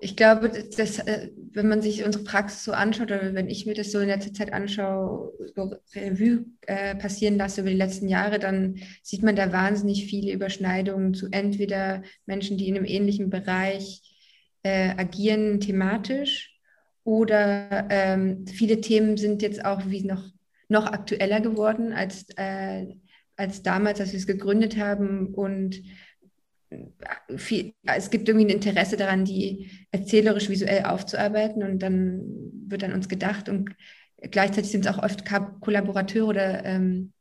ich glaube, dass, äh, wenn man sich unsere Praxis so anschaut oder wenn ich mir das so in letzter Zeit anschaue, so Revue äh, passieren lasse über die letzten Jahre, dann sieht man da wahnsinnig viele Überschneidungen zu entweder Menschen, die in einem ähnlichen Bereich äh, agieren, thematisch, oder ähm, viele Themen sind jetzt auch wie noch, noch aktueller geworden als, äh, als damals, als wir es gegründet haben und viel, es gibt irgendwie ein Interesse daran, die erzählerisch visuell aufzuarbeiten und dann wird an uns gedacht und gleichzeitig sind es auch oft Kollaborateure oder ähm,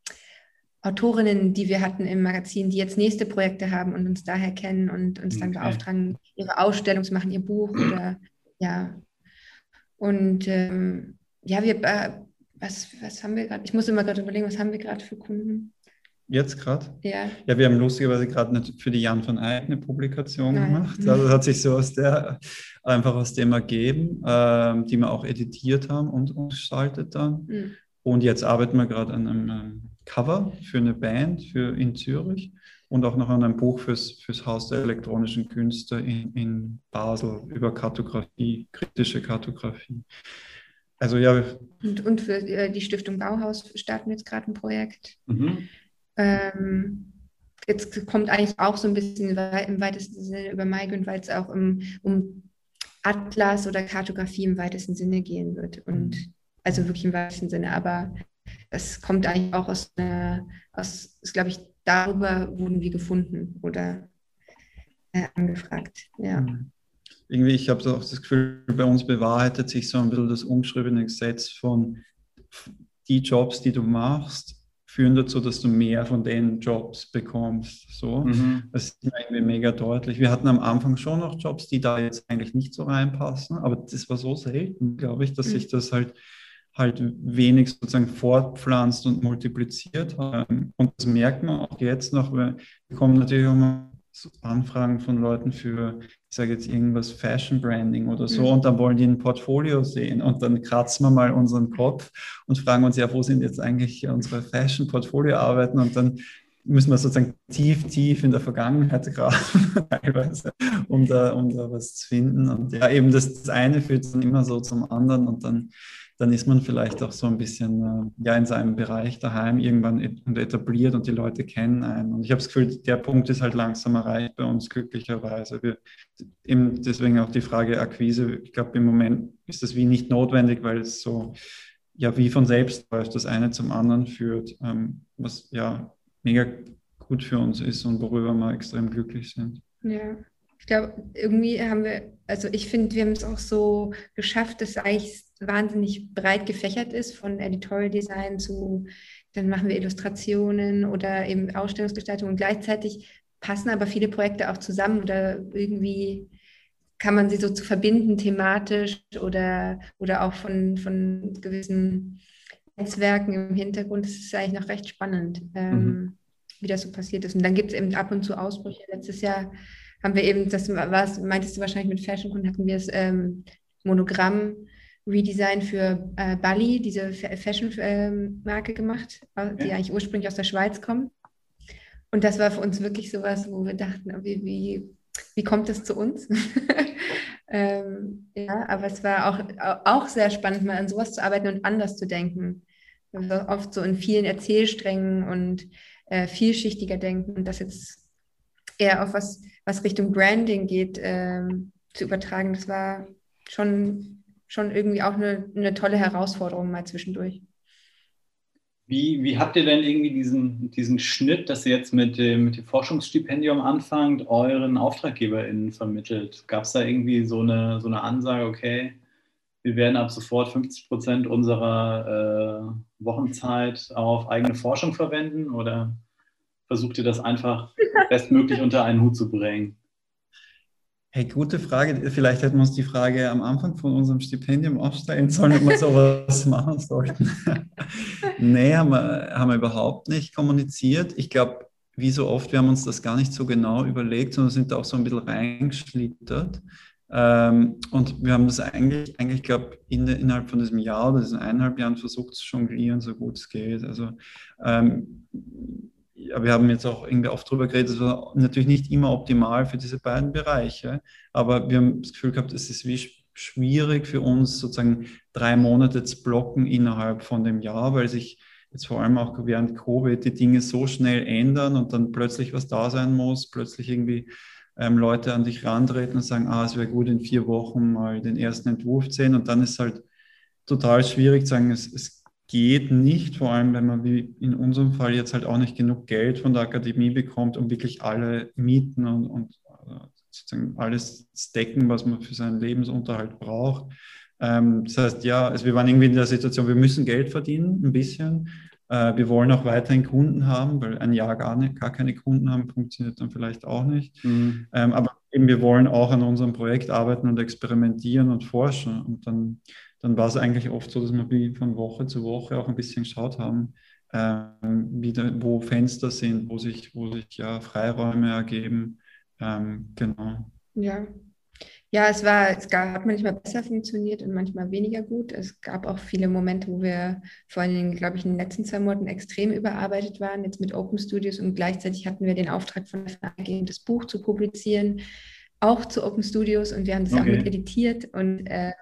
Autorinnen, die wir hatten im Magazin, die jetzt nächste Projekte haben und uns daher kennen und uns dann okay. beauftragen, ihre Ausstellung zu machen, ihr Buch oder ja. Und ähm, ja, wir, äh, was, was haben wir gerade? Ich muss immer gerade überlegen, was haben wir gerade für Kunden? Jetzt gerade? Ja. Ja, wir haben lustigerweise gerade für die Jan von Eyck eine Publikation Nein. gemacht. Also das hat sich so aus der, einfach aus dem ergeben, ähm, die wir auch editiert haben und, und gestaltet dann. Mhm. Und jetzt arbeiten wir gerade an einem ähm, Cover für eine Band für in Zürich und auch noch an einem Buch fürs, fürs Haus der elektronischen Künste in, in Basel über Kartografie, kritische Kartografie. Also ja. Und, und für äh, die Stiftung Bauhaus starten wir jetzt gerade ein Projekt. Mhm. Ähm, jetzt kommt eigentlich auch so ein bisschen im weitesten Sinne über Migrant, weil es auch um, um Atlas oder Kartografie im weitesten Sinne gehen wird. Und mhm. also wirklich im weitesten Sinne. Aber das kommt eigentlich auch aus, einer, aus glaube ich, darüber wurden wir gefunden oder äh, angefragt. Ja. Mhm. Irgendwie, ich habe so auch das Gefühl, bei uns bewahrheitet sich so ein bisschen das umgeschriebene Gesetz von die Jobs, die du machst, führen dazu, dass du mehr von den Jobs bekommst. So. Mhm. Das ist irgendwie mega deutlich. Wir hatten am Anfang schon noch Jobs, die da jetzt eigentlich nicht so reinpassen, aber das war so selten, glaube ich, dass mhm. sich das halt halt wenig sozusagen fortpflanzt und multipliziert. Und das merkt man auch jetzt noch, wir bekommen natürlich auch mal Anfragen von Leuten für, ich sage jetzt irgendwas Fashion Branding oder so, mhm. und dann wollen die ein Portfolio sehen und dann kratzen wir mal unseren Kopf und fragen uns ja, wo sind jetzt eigentlich unsere Fashion Portfolio Arbeiten und dann müssen wir sozusagen tief, tief in der Vergangenheit graben, teilweise, um da, um da was zu finden. Und ja, eben das, das eine führt dann immer so zum anderen und dann dann ist man vielleicht auch so ein bisschen äh, ja, in seinem Bereich daheim irgendwann etabliert und die Leute kennen einen. Und ich habe das Gefühl, der Punkt ist halt langsam erreicht bei uns glücklicherweise. Wir, eben deswegen auch die Frage Akquise. Ich glaube, im Moment ist das wie nicht notwendig, weil es so ja wie von selbst läuft, das eine zum anderen führt, ähm, was ja mega gut für uns ist und worüber wir extrem glücklich sind. Ja, ich glaube, irgendwie haben wir, also ich finde, wir haben es auch so geschafft, dass eigentlich wahnsinnig breit gefächert ist, von Editorial Design zu, dann machen wir Illustrationen oder eben Ausstellungsgestaltung und gleichzeitig passen aber viele Projekte auch zusammen oder irgendwie kann man sie so zu verbinden thematisch oder, oder auch von, von gewissen Netzwerken im Hintergrund. Das ist eigentlich noch recht spannend, ähm, mhm. wie das so passiert ist. Und dann gibt es eben ab und zu Ausbrüche. Letztes Jahr haben wir eben, das war, meintest du wahrscheinlich mit Fashion Kunden, hatten wir das ähm, Monogramm Redesign für äh, Bali, diese Fashion-Marke gemacht, die ja. eigentlich ursprünglich aus der Schweiz kommt. Und das war für uns wirklich sowas, wo wir dachten, wie, wie, wie kommt das zu uns? ähm, ja, aber es war auch, auch sehr spannend, mal an sowas zu arbeiten und anders zu denken. Oft so in vielen Erzählsträngen und äh, vielschichtiger denken und das jetzt eher auf was, was Richtung Branding geht, ähm, zu übertragen. Das war schon schon irgendwie auch eine, eine tolle Herausforderung mal zwischendurch. Wie, wie habt ihr denn irgendwie diesen, diesen Schnitt, dass ihr jetzt mit dem, mit dem Forschungsstipendium anfangt, euren AuftraggeberInnen vermittelt? Gab es da irgendwie so eine, so eine Ansage, okay, wir werden ab sofort 50 Prozent unserer äh, Wochenzeit auf eigene Forschung verwenden oder versucht ihr das einfach bestmöglich unter einen Hut zu bringen? Hey, gute Frage. Vielleicht hätten wir uns die Frage am Anfang von unserem Stipendium aufstellen sollen, ob wir sowas machen sollten. nee, haben wir, haben wir überhaupt nicht kommuniziert. Ich glaube, wie so oft, wir haben uns das gar nicht so genau überlegt, sondern sind da auch so ein bisschen reingeschlittert. Ähm, und wir haben das eigentlich, eigentlich glaube in, innerhalb von diesem Jahr oder diesen eineinhalb Jahren versucht zu jonglieren, so gut es geht. Also ähm, ja, wir haben jetzt auch irgendwie oft drüber geredet, das war natürlich nicht immer optimal für diese beiden Bereiche, aber wir haben das Gefühl gehabt, es ist wie schwierig für uns sozusagen drei Monate zu blocken innerhalb von dem Jahr, weil sich jetzt vor allem auch während Covid die Dinge so schnell ändern und dann plötzlich was da sein muss, plötzlich irgendwie ähm, Leute an dich rantreten und sagen, ah, es wäre gut in vier Wochen mal den ersten Entwurf sehen. Und dann ist halt total schwierig zu sagen, es, es geht nicht, vor allem wenn man wie in unserem Fall jetzt halt auch nicht genug Geld von der Akademie bekommt, um wirklich alle Mieten und, und äh, sozusagen alles zu was man für seinen Lebensunterhalt braucht. Ähm, das heißt, ja, also wir waren irgendwie in der Situation, wir müssen Geld verdienen, ein bisschen. Äh, wir wollen auch weiterhin Kunden haben, weil ein Jahr gar, nicht, gar keine Kunden haben, funktioniert dann vielleicht auch nicht. Mhm. Ähm, aber eben wir wollen auch an unserem Projekt arbeiten und experimentieren und forschen. Und dann dann war es eigentlich oft so, dass wir von Woche zu Woche auch ein bisschen geschaut haben, ähm, wie da, wo Fenster sind, wo sich, wo sich ja Freiräume ergeben. Ähm, genau. Ja. Ja, es war, es gab manchmal besser funktioniert und manchmal weniger gut. Es gab auch viele Momente, wo wir vor allen Dingen, glaube ich, in den letzten zwei Monaten extrem überarbeitet waren, jetzt mit Open Studios und gleichzeitig hatten wir den Auftrag von der FAG, das Buch zu publizieren, auch zu Open Studios und wir haben das okay. auch mit editiert und äh,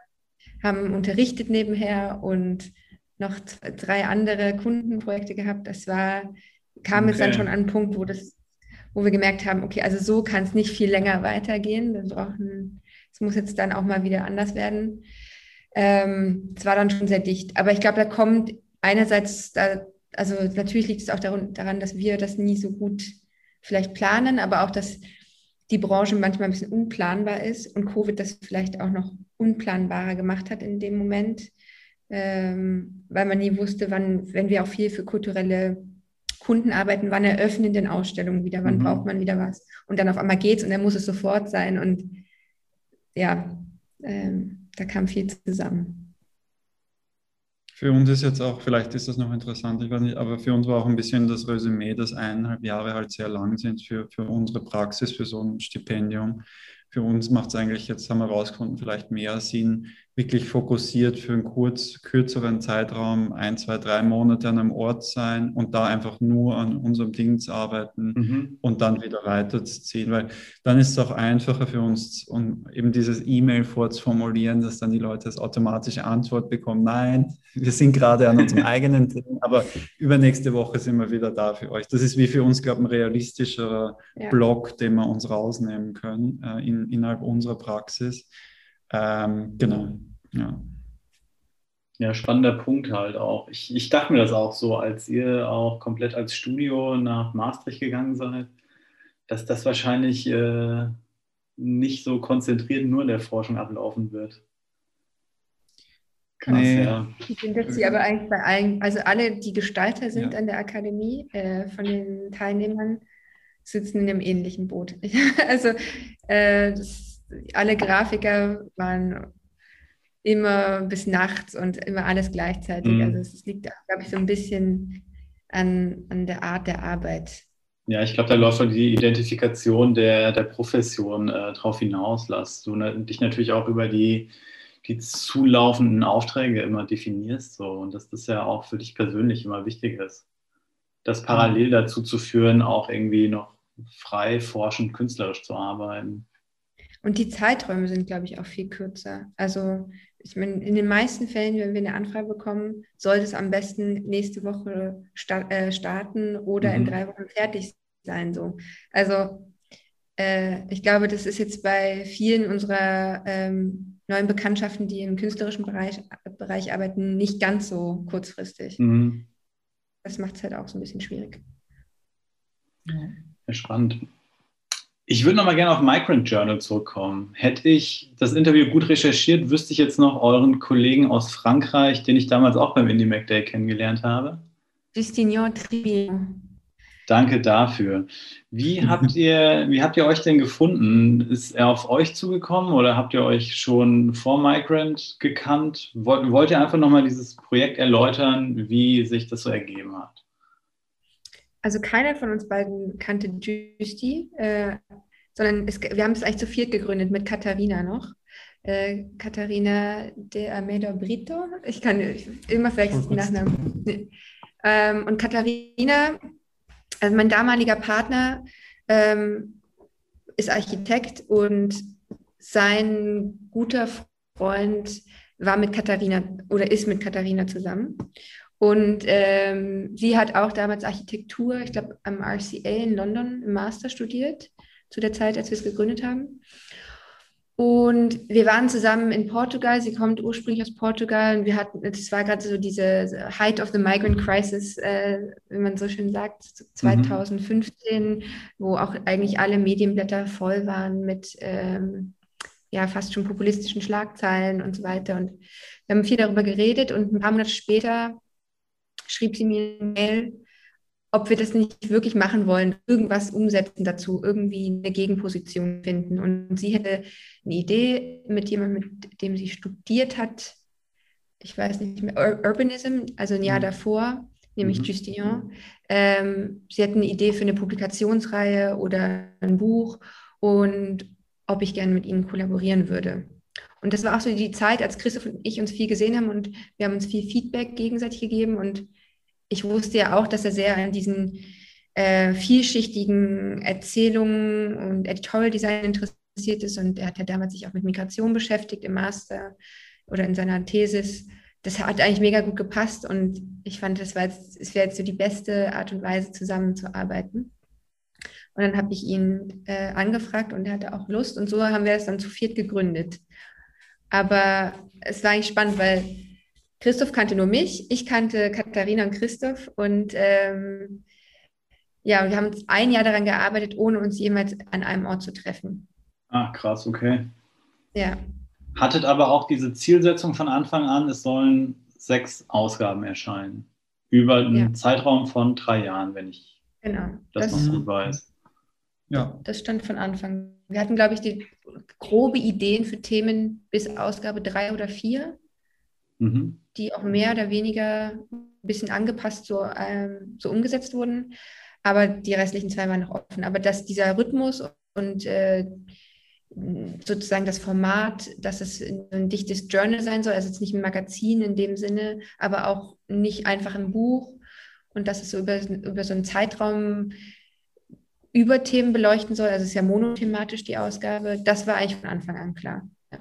haben unterrichtet nebenher und noch drei andere Kundenprojekte gehabt. Das war, kam okay. jetzt dann schon an einen Punkt, wo das, wo wir gemerkt haben, okay, also so kann es nicht viel länger weitergehen. Wir brauchen, es muss jetzt dann auch mal wieder anders werden. Ähm, es war dann schon sehr dicht. Aber ich glaube, da kommt einerseits, da, also natürlich liegt es auch daran, dass wir das nie so gut vielleicht planen, aber auch, dass die Branche manchmal ein bisschen unplanbar ist und Covid das vielleicht auch noch unplanbarer gemacht hat in dem Moment, ähm, weil man nie wusste, wann, wenn wir auch viel für kulturelle Kunden arbeiten, wann eröffnen denn Ausstellungen wieder, wann mhm. braucht man wieder was. Und dann auf einmal geht's und dann muss es sofort sein. Und ja, ähm, da kam viel zusammen. Für uns ist jetzt auch, vielleicht ist das noch interessant, ich weiß nicht, aber für uns war auch ein bisschen das Resümee, dass eineinhalb Jahre halt sehr lang sind für, für unsere Praxis, für so ein Stipendium. Für uns macht es eigentlich, jetzt haben wir herausgefunden, vielleicht mehr Sinn, wirklich fokussiert für einen kurz, kürzeren Zeitraum, ein, zwei, drei Monate an einem Ort sein und da einfach nur an unserem Dienst arbeiten mhm. und dann wieder weiterzuziehen, weil dann ist es auch einfacher für uns, um eben dieses E-Mail vorzuformulieren, dass dann die Leute als automatische Antwort bekommen, nein, wir sind gerade an unserem eigenen Ding, aber übernächste Woche sind wir wieder da für euch. Das ist wie für uns, glaube ich, ein realistischerer ja. Block, den wir uns rausnehmen können äh, in, innerhalb unserer Praxis. Ähm, genau, ja. Ja, spannender Punkt halt auch. Ich, ich dachte mir das auch so, als ihr auch komplett als Studio nach Maastricht gegangen seid, dass das wahrscheinlich äh, nicht so konzentriert nur in der Forschung ablaufen wird. Krass, nee. ja. Ich finde, dass sie aber eigentlich bei allen, also alle, die Gestalter sind ja. an der Akademie, äh, von den Teilnehmern, sitzen in einem ähnlichen Boot. also äh, das, alle Grafiker waren immer bis nachts und immer alles gleichzeitig. Mhm. Also es liegt, glaube ich, so ein bisschen an, an der Art der Arbeit. Ja, ich glaube, da läuft schon die Identifikation der, der Profession äh, drauf hinaus, dass du ne, dich natürlich auch über die, die zulaufenden Aufträge immer definierst. So. Und dass das ja auch für dich persönlich immer wichtig ist. Das parallel dazu zu führen, auch irgendwie noch frei forschend, künstlerisch zu arbeiten. Und die Zeiträume sind, glaube ich, auch viel kürzer. Also ich meine, in den meisten Fällen, wenn wir eine Anfrage bekommen, sollte es am besten nächste Woche sta äh, starten oder mhm. in drei Wochen fertig sein. So. Also äh, ich glaube, das ist jetzt bei vielen unserer ähm, neuen Bekanntschaften, die im künstlerischen Bereich, Bereich arbeiten, nicht ganz so kurzfristig. Mhm. Das macht es halt auch so ein bisschen schwierig. Ja, spannend. Ich würde noch mal gerne auf Migrant Journal zurückkommen. Hätte ich das Interview gut recherchiert, wüsste ich jetzt noch euren Kollegen aus Frankreich, den ich damals auch beim Indie Mac Day kennengelernt habe. Justinien Tribillon. Danke dafür. Wie habt ihr, wie habt ihr euch denn gefunden? Ist er auf euch zugekommen oder habt ihr euch schon vor Migrant gekannt? Wollt, wollt ihr einfach nochmal dieses Projekt erläutern, wie sich das so ergeben hat? Also keiner von uns beiden kannte Justi, äh, sondern es, wir haben es eigentlich zu viert gegründet mit Katharina noch. Äh, Katharina de Almeida Brito. Ich kann ich, immer vielleicht den Nachnamen. Nee. Ähm, und Katharina, also mein damaliger Partner, ähm, ist Architekt und sein guter Freund war mit Katharina oder ist mit Katharina zusammen. Und ähm, sie hat auch damals Architektur, ich glaube, am RCA in London im Master studiert, zu der Zeit, als wir es gegründet haben. Und wir waren zusammen in Portugal. Sie kommt ursprünglich aus Portugal und wir hatten, das war gerade so diese Height of the Migrant Crisis, äh, wie man so schön sagt, 2015, mhm. wo auch eigentlich alle Medienblätter voll waren mit ähm, ja fast schon populistischen Schlagzeilen und so weiter. Und wir haben viel darüber geredet und ein paar Monate später schrieb sie mir eine Mail, ob wir das nicht wirklich machen wollen, irgendwas umsetzen dazu, irgendwie eine Gegenposition finden. Und sie hätte eine Idee mit jemandem, mit dem sie studiert hat, ich weiß nicht mehr, Urbanism, also ein Jahr mhm. davor, nämlich mhm. Justinian. Ähm, sie hat eine Idee für eine Publikationsreihe oder ein Buch und ob ich gerne mit ihnen kollaborieren würde. Und das war auch so die Zeit, als Christoph und ich uns viel gesehen haben und wir haben uns viel Feedback gegenseitig gegeben. Und ich wusste ja auch, dass er sehr an diesen äh, vielschichtigen Erzählungen und Editorial Design interessiert ist. Und er hat ja damals sich auch mit Migration beschäftigt im Master oder in seiner Thesis. Das hat eigentlich mega gut gepasst und ich fand, das war jetzt, es wäre jetzt so die beste Art und Weise, zusammenzuarbeiten. Und dann habe ich ihn äh, angefragt und er hatte auch Lust und so haben wir es dann zu viert gegründet. Aber es war eigentlich spannend, weil Christoph kannte nur mich, ich kannte Katharina und Christoph und ähm, ja, wir haben ein Jahr daran gearbeitet, ohne uns jemals an einem Ort zu treffen. Ah, krass, okay. Ja. Hattet aber auch diese Zielsetzung von Anfang an, es sollen sechs Ausgaben erscheinen. Über einen ja. Zeitraum von drei Jahren, wenn ich genau. das, das noch gut weiß. Ja. Das stand von Anfang. Wir hatten, glaube ich, die grobe Ideen für Themen bis Ausgabe drei oder vier, mhm. die auch mehr oder weniger ein bisschen angepasst so, ähm, so umgesetzt wurden. Aber die restlichen zwei waren noch offen. Aber dass dieser Rhythmus und äh, sozusagen das Format, dass es ein dichtes Journal sein soll, also jetzt nicht ein Magazin in dem Sinne, aber auch nicht einfach ein Buch und dass es so über, über so einen Zeitraum über Themen beleuchten soll, also es ist ja monothematisch die Ausgabe, das war eigentlich von Anfang an klar. Ja.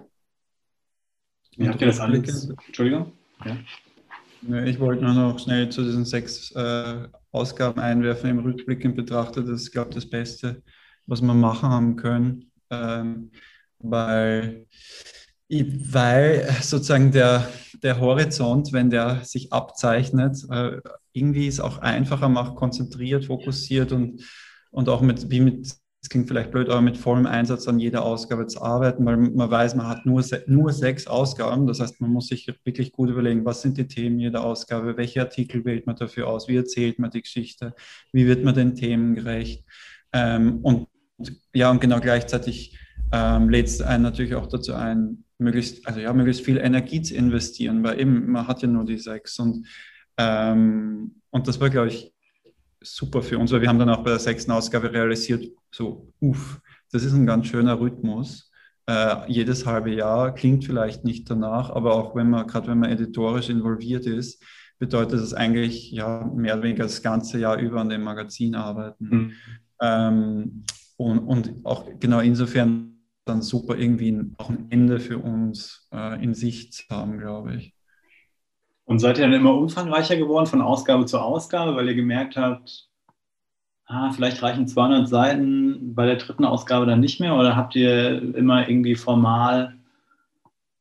Wie habt ihr das alles? Entschuldigung? Ja. Ich wollte nur noch schnell zu diesen sechs äh, Ausgaben einwerfen. Im Rückblick betrachtet, das ist, glaube ich, das Beste, was wir machen haben können ähm, weil, weil sozusagen der, der Horizont, wenn der sich abzeichnet, äh, irgendwie es auch einfacher macht, konzentriert, fokussiert und, und auch mit, wie mit, es klingt vielleicht blöd, aber mit vollem Einsatz an jeder Ausgabe zu arbeiten, weil man weiß, man hat nur, nur sechs Ausgaben. Das heißt, man muss sich wirklich gut überlegen, was sind die Themen jeder Ausgabe, welche Artikel wählt man dafür aus, wie erzählt man die Geschichte, wie wird man den Themen gerecht. Ähm, und ja, und genau gleichzeitig ähm, lädt es einen natürlich auch dazu ein, möglichst, also ja, möglichst viel Energie zu investieren, weil eben man hat ja nur die sechs und, ähm, und das war, glaube ich, super für uns, weil wir haben dann auch bei der sechsten Ausgabe realisiert, so, uff, das ist ein ganz schöner Rhythmus. Äh, jedes halbe Jahr klingt vielleicht nicht danach, aber auch wenn man, gerade wenn man editorisch involviert ist, bedeutet das eigentlich ja mehr oder weniger das ganze Jahr über an dem Magazin arbeiten. Mhm. Ähm, und, und auch genau insofern dann super irgendwie auch ein Ende für uns äh, in Sicht zu haben, glaube ich. Und seid ihr dann immer umfangreicher geworden von Ausgabe zu Ausgabe, weil ihr gemerkt habt, ah, vielleicht reichen 200 Seiten bei der dritten Ausgabe dann nicht mehr? Oder habt ihr immer irgendwie formal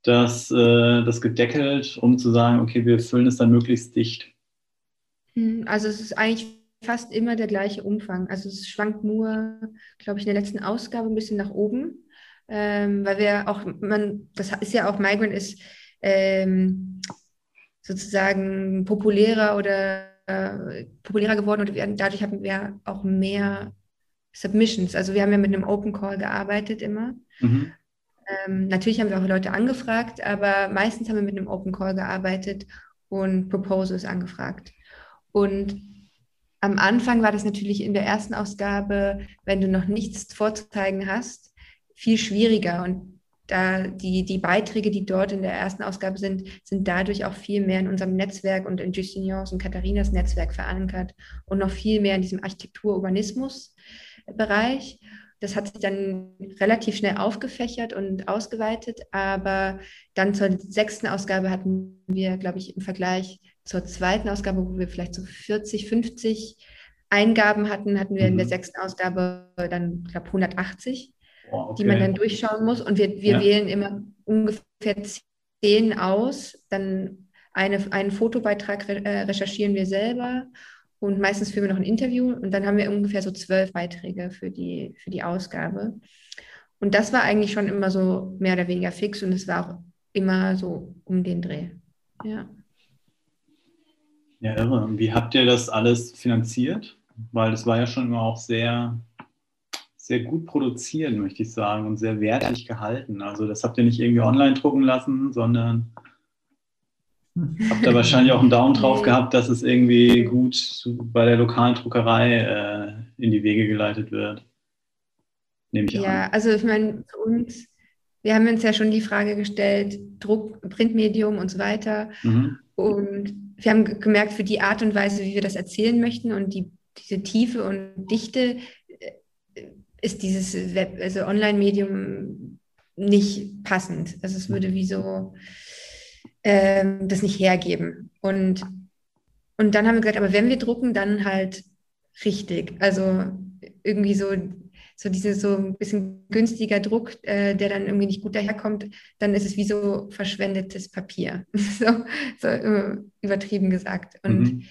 das, äh, das gedeckelt, um zu sagen, okay, wir füllen es dann möglichst dicht? Hm, also es ist eigentlich fast immer der gleiche Umfang. Also es schwankt nur, glaube ich, in der letzten Ausgabe ein bisschen nach oben, ähm, weil wir auch, man, das ist ja auch, Migrant ist ähm, sozusagen populärer oder äh, populärer geworden und wir, dadurch haben wir auch mehr Submissions. Also wir haben ja mit einem Open Call gearbeitet immer. Mhm. Ähm, natürlich haben wir auch Leute angefragt, aber meistens haben wir mit einem Open Call gearbeitet und Proposals angefragt. Und am Anfang war das natürlich in der ersten Ausgabe, wenn du noch nichts vorzuzeigen hast, viel schwieriger. Und da die, die Beiträge, die dort in der ersten Ausgabe sind, sind dadurch auch viel mehr in unserem Netzwerk und in Justinians und Katharinas Netzwerk verankert und noch viel mehr in diesem Architektur-Urbanismus-Bereich. Das hat sich dann relativ schnell aufgefächert und ausgeweitet, aber dann zur sechsten Ausgabe hatten wir, glaube ich, im Vergleich zur zweiten Ausgabe, wo wir vielleicht so 40, 50 Eingaben hatten, hatten wir in der mhm. sechsten Ausgabe dann, glaube 180, oh, okay. die man dann durchschauen muss. Und wir, wir ja. wählen immer ungefähr zehn aus. Dann eine, einen Fotobeitrag äh, recherchieren wir selber und meistens führen wir noch ein Interview. Und dann haben wir ungefähr so zwölf Beiträge für die, für die Ausgabe. Und das war eigentlich schon immer so mehr oder weniger fix und es war auch immer so um den Dreh. Ja. Ja, irre. Wie habt ihr das alles finanziert? Weil das war ja schon immer auch sehr, sehr gut produziert, möchte ich sagen, und sehr wertig gehalten. Also das habt ihr nicht irgendwie online drucken lassen, sondern habt ihr wahrscheinlich auch einen Daumen drauf gehabt, dass es irgendwie gut bei der lokalen Druckerei äh, in die Wege geleitet wird. Nehme ich ja, an. Ja, also ich meine, für uns, wir haben uns ja schon die Frage gestellt, Druck, Printmedium und so weiter. Mhm. Und wir haben gemerkt, für die Art und Weise, wie wir das erzählen möchten und die, diese Tiefe und Dichte ist dieses Web, also Online-Medium nicht passend. Also es würde wie so ähm, das nicht hergeben. Und, und dann haben wir gesagt, aber wenn wir drucken, dann halt richtig. Also irgendwie so so diese so ein bisschen günstiger Druck, äh, der dann irgendwie nicht gut daherkommt, dann ist es wie so verschwendetes Papier. so, so äh, übertrieben gesagt. Und mhm.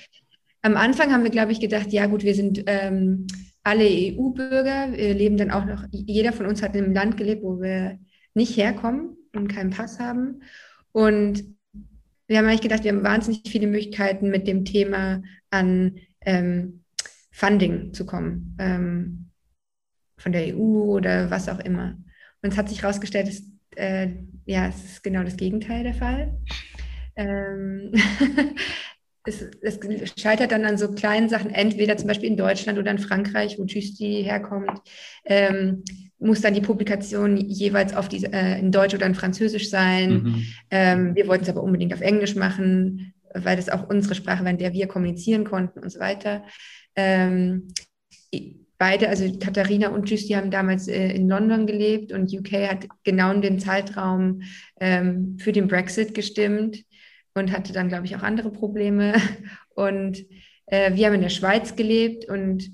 am Anfang haben wir, glaube ich, gedacht, ja gut, wir sind ähm, alle EU-Bürger, wir leben dann auch noch, jeder von uns hat in einem Land gelebt, wo wir nicht herkommen und keinen Pass haben. Und wir haben eigentlich gedacht, wir haben wahnsinnig viele Möglichkeiten, mit dem Thema an ähm, Funding zu kommen, ähm, von der EU oder was auch immer. Und es hat sich herausgestellt, dass äh, ja, es ist genau das Gegenteil der Fall. Ähm, es, es, scheitert dann an so kleinen Sachen, entweder zum Beispiel in Deutschland oder in Frankreich, wo Justi herkommt, ähm, muss dann die Publikation jeweils auf diese, äh, in Deutsch oder in Französisch sein. Mhm. Ähm, wir wollten es aber unbedingt auf Englisch machen, weil das auch unsere Sprache war, in der wir kommunizieren konnten und so weiter. Ähm, beide, also Katharina und Justi haben damals äh, in London gelebt und UK hat genau in dem Zeitraum ähm, für den Brexit gestimmt und hatte dann, glaube ich, auch andere Probleme. Und äh, wir haben in der Schweiz gelebt und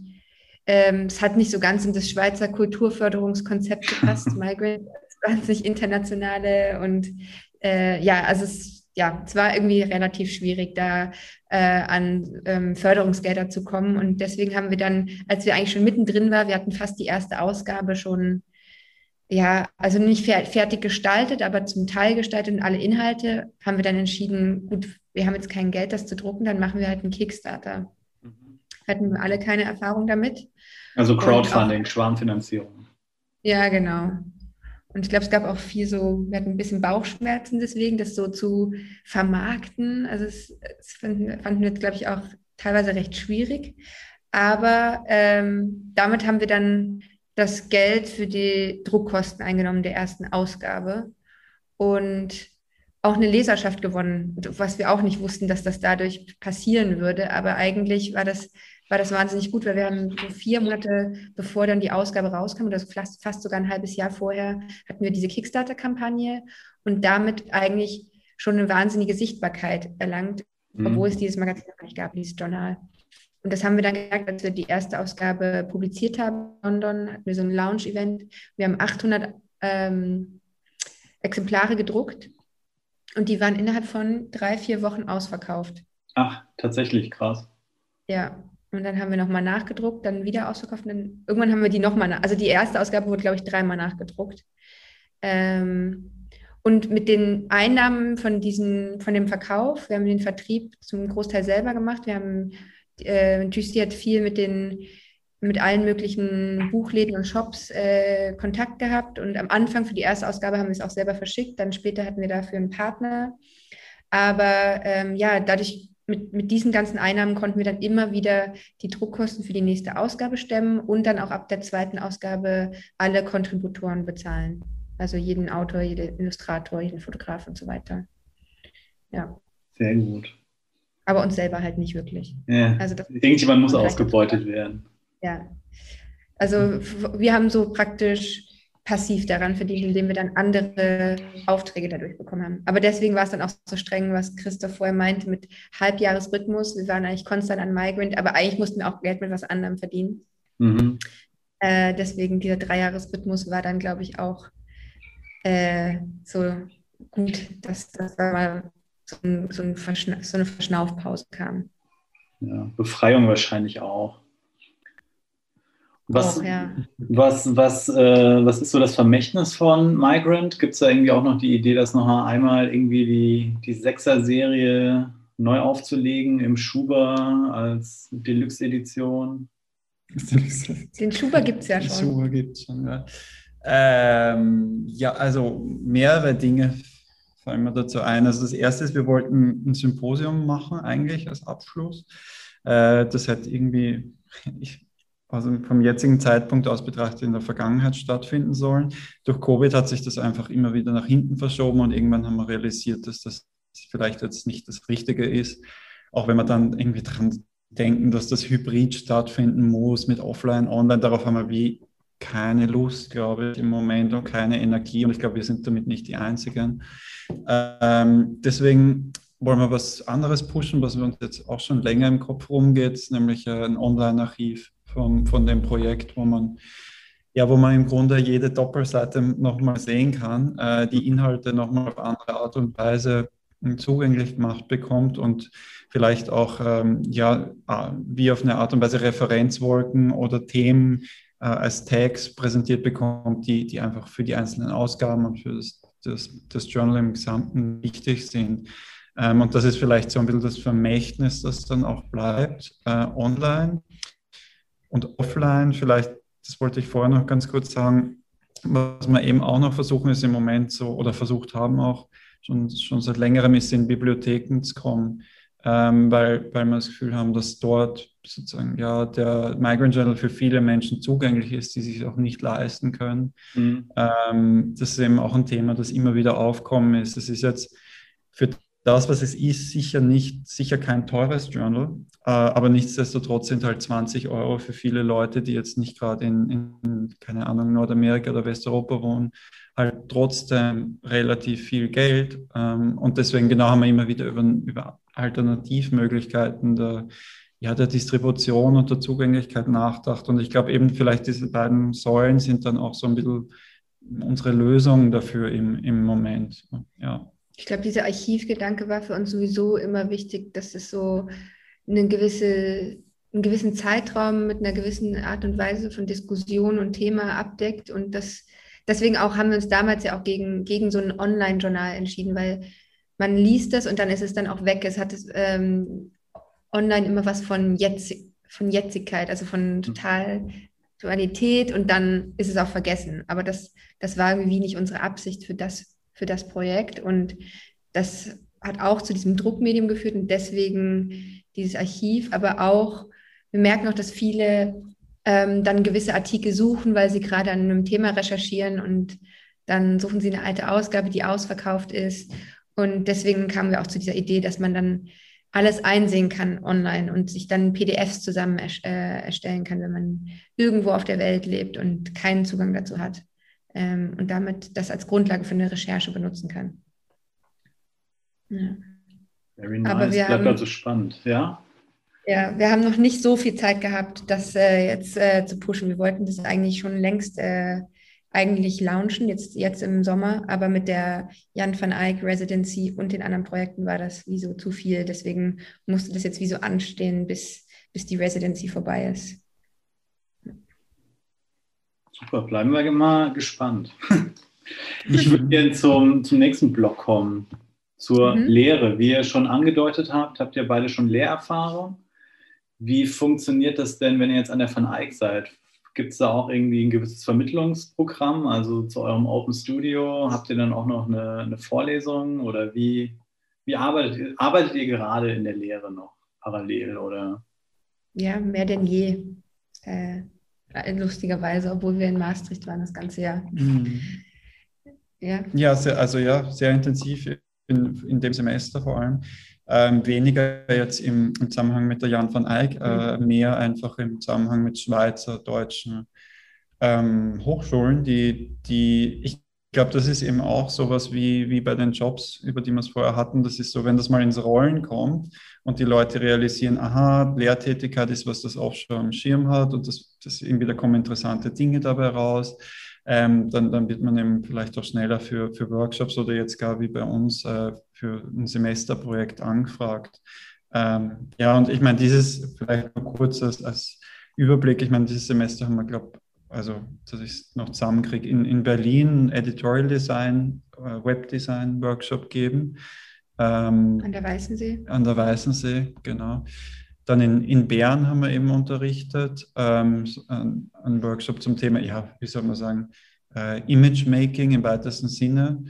ähm, es hat nicht so ganz in das Schweizer Kulturförderungskonzept gepasst. Migrant, wahnsinnig internationale und äh, ja, also es, ja, es war irgendwie relativ schwierig, da äh, an ähm, Förderungsgelder zu kommen. Und deswegen haben wir dann, als wir eigentlich schon mittendrin waren, wir hatten fast die erste Ausgabe schon, ja, also nicht fertig gestaltet, aber zum Teil gestaltet und alle Inhalte, haben wir dann entschieden, gut, wir haben jetzt kein Geld, das zu drucken, dann machen wir halt einen Kickstarter. Mhm. Hatten wir alle keine Erfahrung damit. Also Crowdfunding, auch, Schwarmfinanzierung. Ja, genau. Und ich glaube, es gab auch viel so, wir hatten ein bisschen Bauchschmerzen deswegen, das so zu vermarkten. Also es, es fanden, fanden wir, glaube ich, auch teilweise recht schwierig. Aber ähm, damit haben wir dann das Geld für die Druckkosten eingenommen der ersten Ausgabe und auch eine Leserschaft gewonnen, was wir auch nicht wussten, dass das dadurch passieren würde. Aber eigentlich war das war das wahnsinnig gut, weil wir haben so vier Monate, bevor dann die Ausgabe rauskam, oder fast, fast sogar ein halbes Jahr vorher, hatten wir diese Kickstarter-Kampagne und damit eigentlich schon eine wahnsinnige Sichtbarkeit erlangt, mhm. obwohl es dieses Magazin noch nicht gab, dieses Journal. Und das haben wir dann gemerkt, als wir die erste Ausgabe publiziert haben in London, hatten wir so ein Lounge-Event. Wir haben 800 ähm, Exemplare gedruckt und die waren innerhalb von drei, vier Wochen ausverkauft. Ach, tatsächlich krass. Ja, und dann haben wir nochmal nachgedruckt, dann wieder ausverkauft. Und dann, irgendwann haben wir die nochmal, also die erste Ausgabe wurde, glaube ich, dreimal nachgedruckt. Ähm, und mit den Einnahmen von, diesen, von dem Verkauf, wir haben den Vertrieb zum Großteil selber gemacht. Wir haben, äh, Juicy hat viel mit den mit allen möglichen Buchläden und Shops äh, Kontakt gehabt. Und am Anfang für die erste Ausgabe haben wir es auch selber verschickt. Dann später hatten wir dafür einen Partner. Aber ähm, ja, dadurch mit, mit diesen ganzen Einnahmen konnten wir dann immer wieder die Druckkosten für die nächste Ausgabe stemmen und dann auch ab der zweiten Ausgabe alle Kontributoren bezahlen. Also jeden Autor, jeden Illustrator, jeden Fotograf und so weiter. Ja. Sehr gut. Aber uns selber halt nicht wirklich. Ja. Also Irgendjemand muss ausgebeutet werden. Ja. Also wir haben so praktisch passiv daran verdient, indem wir dann andere Aufträge dadurch bekommen haben. Aber deswegen war es dann auch so streng, was Christoph vorher meinte, mit Halbjahresrhythmus. Wir waren eigentlich konstant an Migrant, aber eigentlich mussten wir auch Geld mit was anderem verdienen. Mhm. Äh, deswegen dieser Dreijahresrhythmus war dann, glaube ich, auch äh, so gut, dass das da mal so, ein, so, ein so eine Verschnaufpause kam. Ja, Befreiung wahrscheinlich auch. Was, auch, ja. was, was, äh, was ist so das Vermächtnis von Migrant? Gibt es da irgendwie auch noch die Idee, das noch einmal irgendwie die, die Sechser-Serie neu aufzulegen im Schuber als Deluxe-Edition? Den Schuber gibt es ja schon. Den Schuber gibt es schon, ja. Ähm, ja, also mehrere Dinge fallen mir dazu ein. Also das erste ist, wir wollten ein Symposium machen eigentlich als Abschluss. Äh, das hat irgendwie, ich, also vom jetzigen Zeitpunkt aus betrachtet in der Vergangenheit stattfinden sollen. Durch Covid hat sich das einfach immer wieder nach hinten verschoben und irgendwann haben wir realisiert, dass das vielleicht jetzt nicht das Richtige ist. Auch wenn wir dann irgendwie dran denken, dass das Hybrid stattfinden muss mit Offline, Online, darauf haben wir wie keine Lust, glaube ich, im Moment und keine Energie. Und ich glaube, wir sind damit nicht die Einzigen. Ähm, deswegen wollen wir was anderes pushen, was uns jetzt auch schon länger im Kopf rumgeht, nämlich ein Online-Archiv von, von dem Projekt, wo man ja, wo man im Grunde jede Doppelseite nochmal sehen kann, äh, die Inhalte nochmal auf andere Art und Weise zugänglich gemacht bekommt und vielleicht auch ähm, ja, äh, wie auf eine Art und Weise Referenzwolken oder Themen äh, als Tags präsentiert bekommt, die, die einfach für die einzelnen Ausgaben und für das, das, das Journal im Gesamten wichtig sind. Ähm, und das ist vielleicht so ein bisschen das Vermächtnis, das dann auch bleibt, äh, online und offline. Vielleicht, das wollte ich vorher noch ganz kurz sagen, was wir eben auch noch versuchen, ist im Moment so, oder versucht haben auch schon, schon seit längerem, ist in Bibliotheken zu kommen, ähm, weil, weil wir das Gefühl haben, dass dort sozusagen ja der Migrant Journal für viele Menschen zugänglich ist, die sich auch nicht leisten können. Mhm. Ähm, das ist eben auch ein Thema, das immer wieder aufkommen ist. Es ist jetzt für das, was es ist, sicher nicht, sicher kein teures Journal, äh, aber nichtsdestotrotz sind halt 20 Euro für viele Leute, die jetzt nicht gerade in, in, keine Ahnung, Nordamerika oder Westeuropa wohnen, halt trotzdem relativ viel Geld. Ähm, und deswegen genau haben wir immer wieder über, über Alternativmöglichkeiten der, ja, der Distribution und der Zugänglichkeit nachgedacht. Und ich glaube eben vielleicht diese beiden Säulen sind dann auch so ein bisschen unsere Lösung dafür im, im Moment. Ja. Ich glaube, dieser Archivgedanke war für uns sowieso immer wichtig, dass es so eine gewisse, einen gewissen Zeitraum mit einer gewissen Art und Weise von Diskussion und Thema abdeckt. Und das, deswegen auch haben wir uns damals ja auch gegen, gegen so ein Online-Journal entschieden, weil man liest das und dann ist es dann auch weg. Es hat ähm, online immer was von, Jetzt, von Jetzigkeit, also von mhm. total Dualität und dann ist es auch vergessen. Aber das, das war irgendwie nicht unsere Absicht für das für das Projekt. Und das hat auch zu diesem Druckmedium geführt und deswegen dieses Archiv, aber auch, wir merken auch, dass viele ähm, dann gewisse Artikel suchen, weil sie gerade an einem Thema recherchieren und dann suchen sie eine alte Ausgabe, die ausverkauft ist. Und deswegen kamen wir auch zu dieser Idee, dass man dann alles einsehen kann online und sich dann PDFs zusammen äh, erstellen kann, wenn man irgendwo auf der Welt lebt und keinen Zugang dazu hat ähm, und damit das als Grundlage für eine Recherche benutzen kann. Ja. Very nice. Aber wir Bleibt haben, also spannend, ja? Ja, wir haben noch nicht so viel Zeit gehabt, das äh, jetzt äh, zu pushen. Wir wollten das eigentlich schon längst äh, eigentlich launchen, jetzt, jetzt im Sommer, aber mit der Jan van Eyck Residency und den anderen Projekten war das wie so zu viel. Deswegen musste das jetzt wie so anstehen, bis, bis die Residency vorbei ist. Super, bleiben wir mal gespannt. Ich würde gerne zum, zum nächsten Block kommen, zur mhm. Lehre. Wie ihr schon angedeutet habt, habt ihr beide schon Lehrerfahrung. Wie funktioniert das denn, wenn ihr jetzt an der Van Eyck seid? Gibt es da auch irgendwie ein gewisses Vermittlungsprogramm, also zu eurem Open Studio? Habt ihr dann auch noch eine, eine Vorlesung oder wie, wie arbeitet, arbeitet ihr gerade in der Lehre noch parallel oder? Ja, mehr denn je. Äh, lustigerweise, obwohl wir in Maastricht waren das ganze Jahr. Mhm. Ja, ja sehr, also ja, sehr intensiv in, in dem Semester vor allem. Ähm, weniger jetzt im, im, Zusammenhang mit der Jan van Eyck, äh, mhm. mehr einfach im Zusammenhang mit Schweizer, deutschen ähm, Hochschulen, die, die ich ich glaube, das ist eben auch sowas wie, wie bei den Jobs, über die wir es vorher hatten. Das ist so, wenn das mal ins Rollen kommt und die Leute realisieren, aha, Lehrtätigkeit ist was, das auch schon am Schirm hat und das, das irgendwie, da kommen interessante Dinge dabei raus. Ähm, dann, dann wird man eben vielleicht auch schneller für, für Workshops oder jetzt gar wie bei uns äh, für ein Semesterprojekt angefragt. Ähm, ja, und ich meine, dieses vielleicht noch kurz als, als Überblick, ich meine, dieses Semester haben wir, glaube ich, also dass ich es noch zusammenkriege, in, in Berlin Editorial Design, äh, Webdesign Workshop geben. Ähm, an der Weißensee. An der Weißensee, genau. Dann in, in Bern haben wir eben unterrichtet, ähm, einen, einen Workshop zum Thema, ja, wie soll man sagen, äh, Image Making im weitesten Sinne.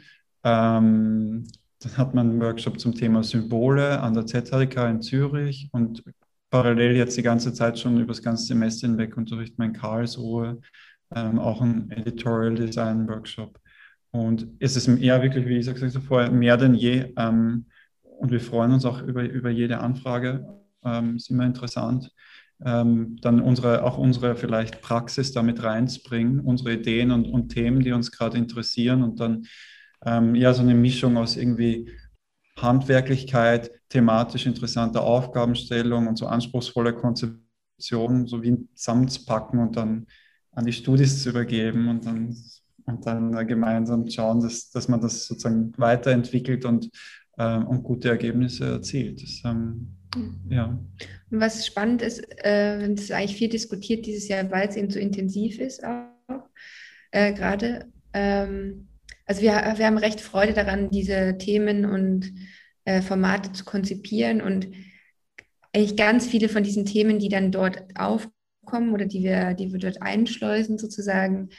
Ähm, dann hat man einen Workshop zum Thema Symbole an der ZHDK in Zürich und parallel jetzt die ganze Zeit schon über das ganze Semester hinweg unterrichte man in Karlsruhe ähm, auch ein Editorial Design Workshop. Und es ist eher wirklich, wie ich gesagt habe vorher, mehr denn je. Ähm, und wir freuen uns auch über, über jede Anfrage. Ähm, ist immer interessant. Ähm, dann unsere, auch unsere vielleicht Praxis damit reinzubringen, unsere Ideen und, und Themen, die uns gerade interessieren und dann ähm, ja so eine Mischung aus irgendwie Handwerklichkeit, thematisch interessante Aufgabenstellung und so anspruchsvolle Konzeption so wie zusammenzupacken und dann an die Studis zu übergeben und dann, und dann gemeinsam schauen, dass, dass man das sozusagen weiterentwickelt und, äh, und gute Ergebnisse erzielt. Das, ähm, ja. Und was spannend ist, äh, wenn es eigentlich viel diskutiert dieses Jahr, weil es eben so intensiv ist auch äh, gerade. Ähm, also wir, wir haben recht Freude daran, diese Themen und äh, Formate zu konzipieren und eigentlich ganz viele von diesen Themen, die dann dort aufkommen oder die wir, die wir dort einschleusen sozusagen,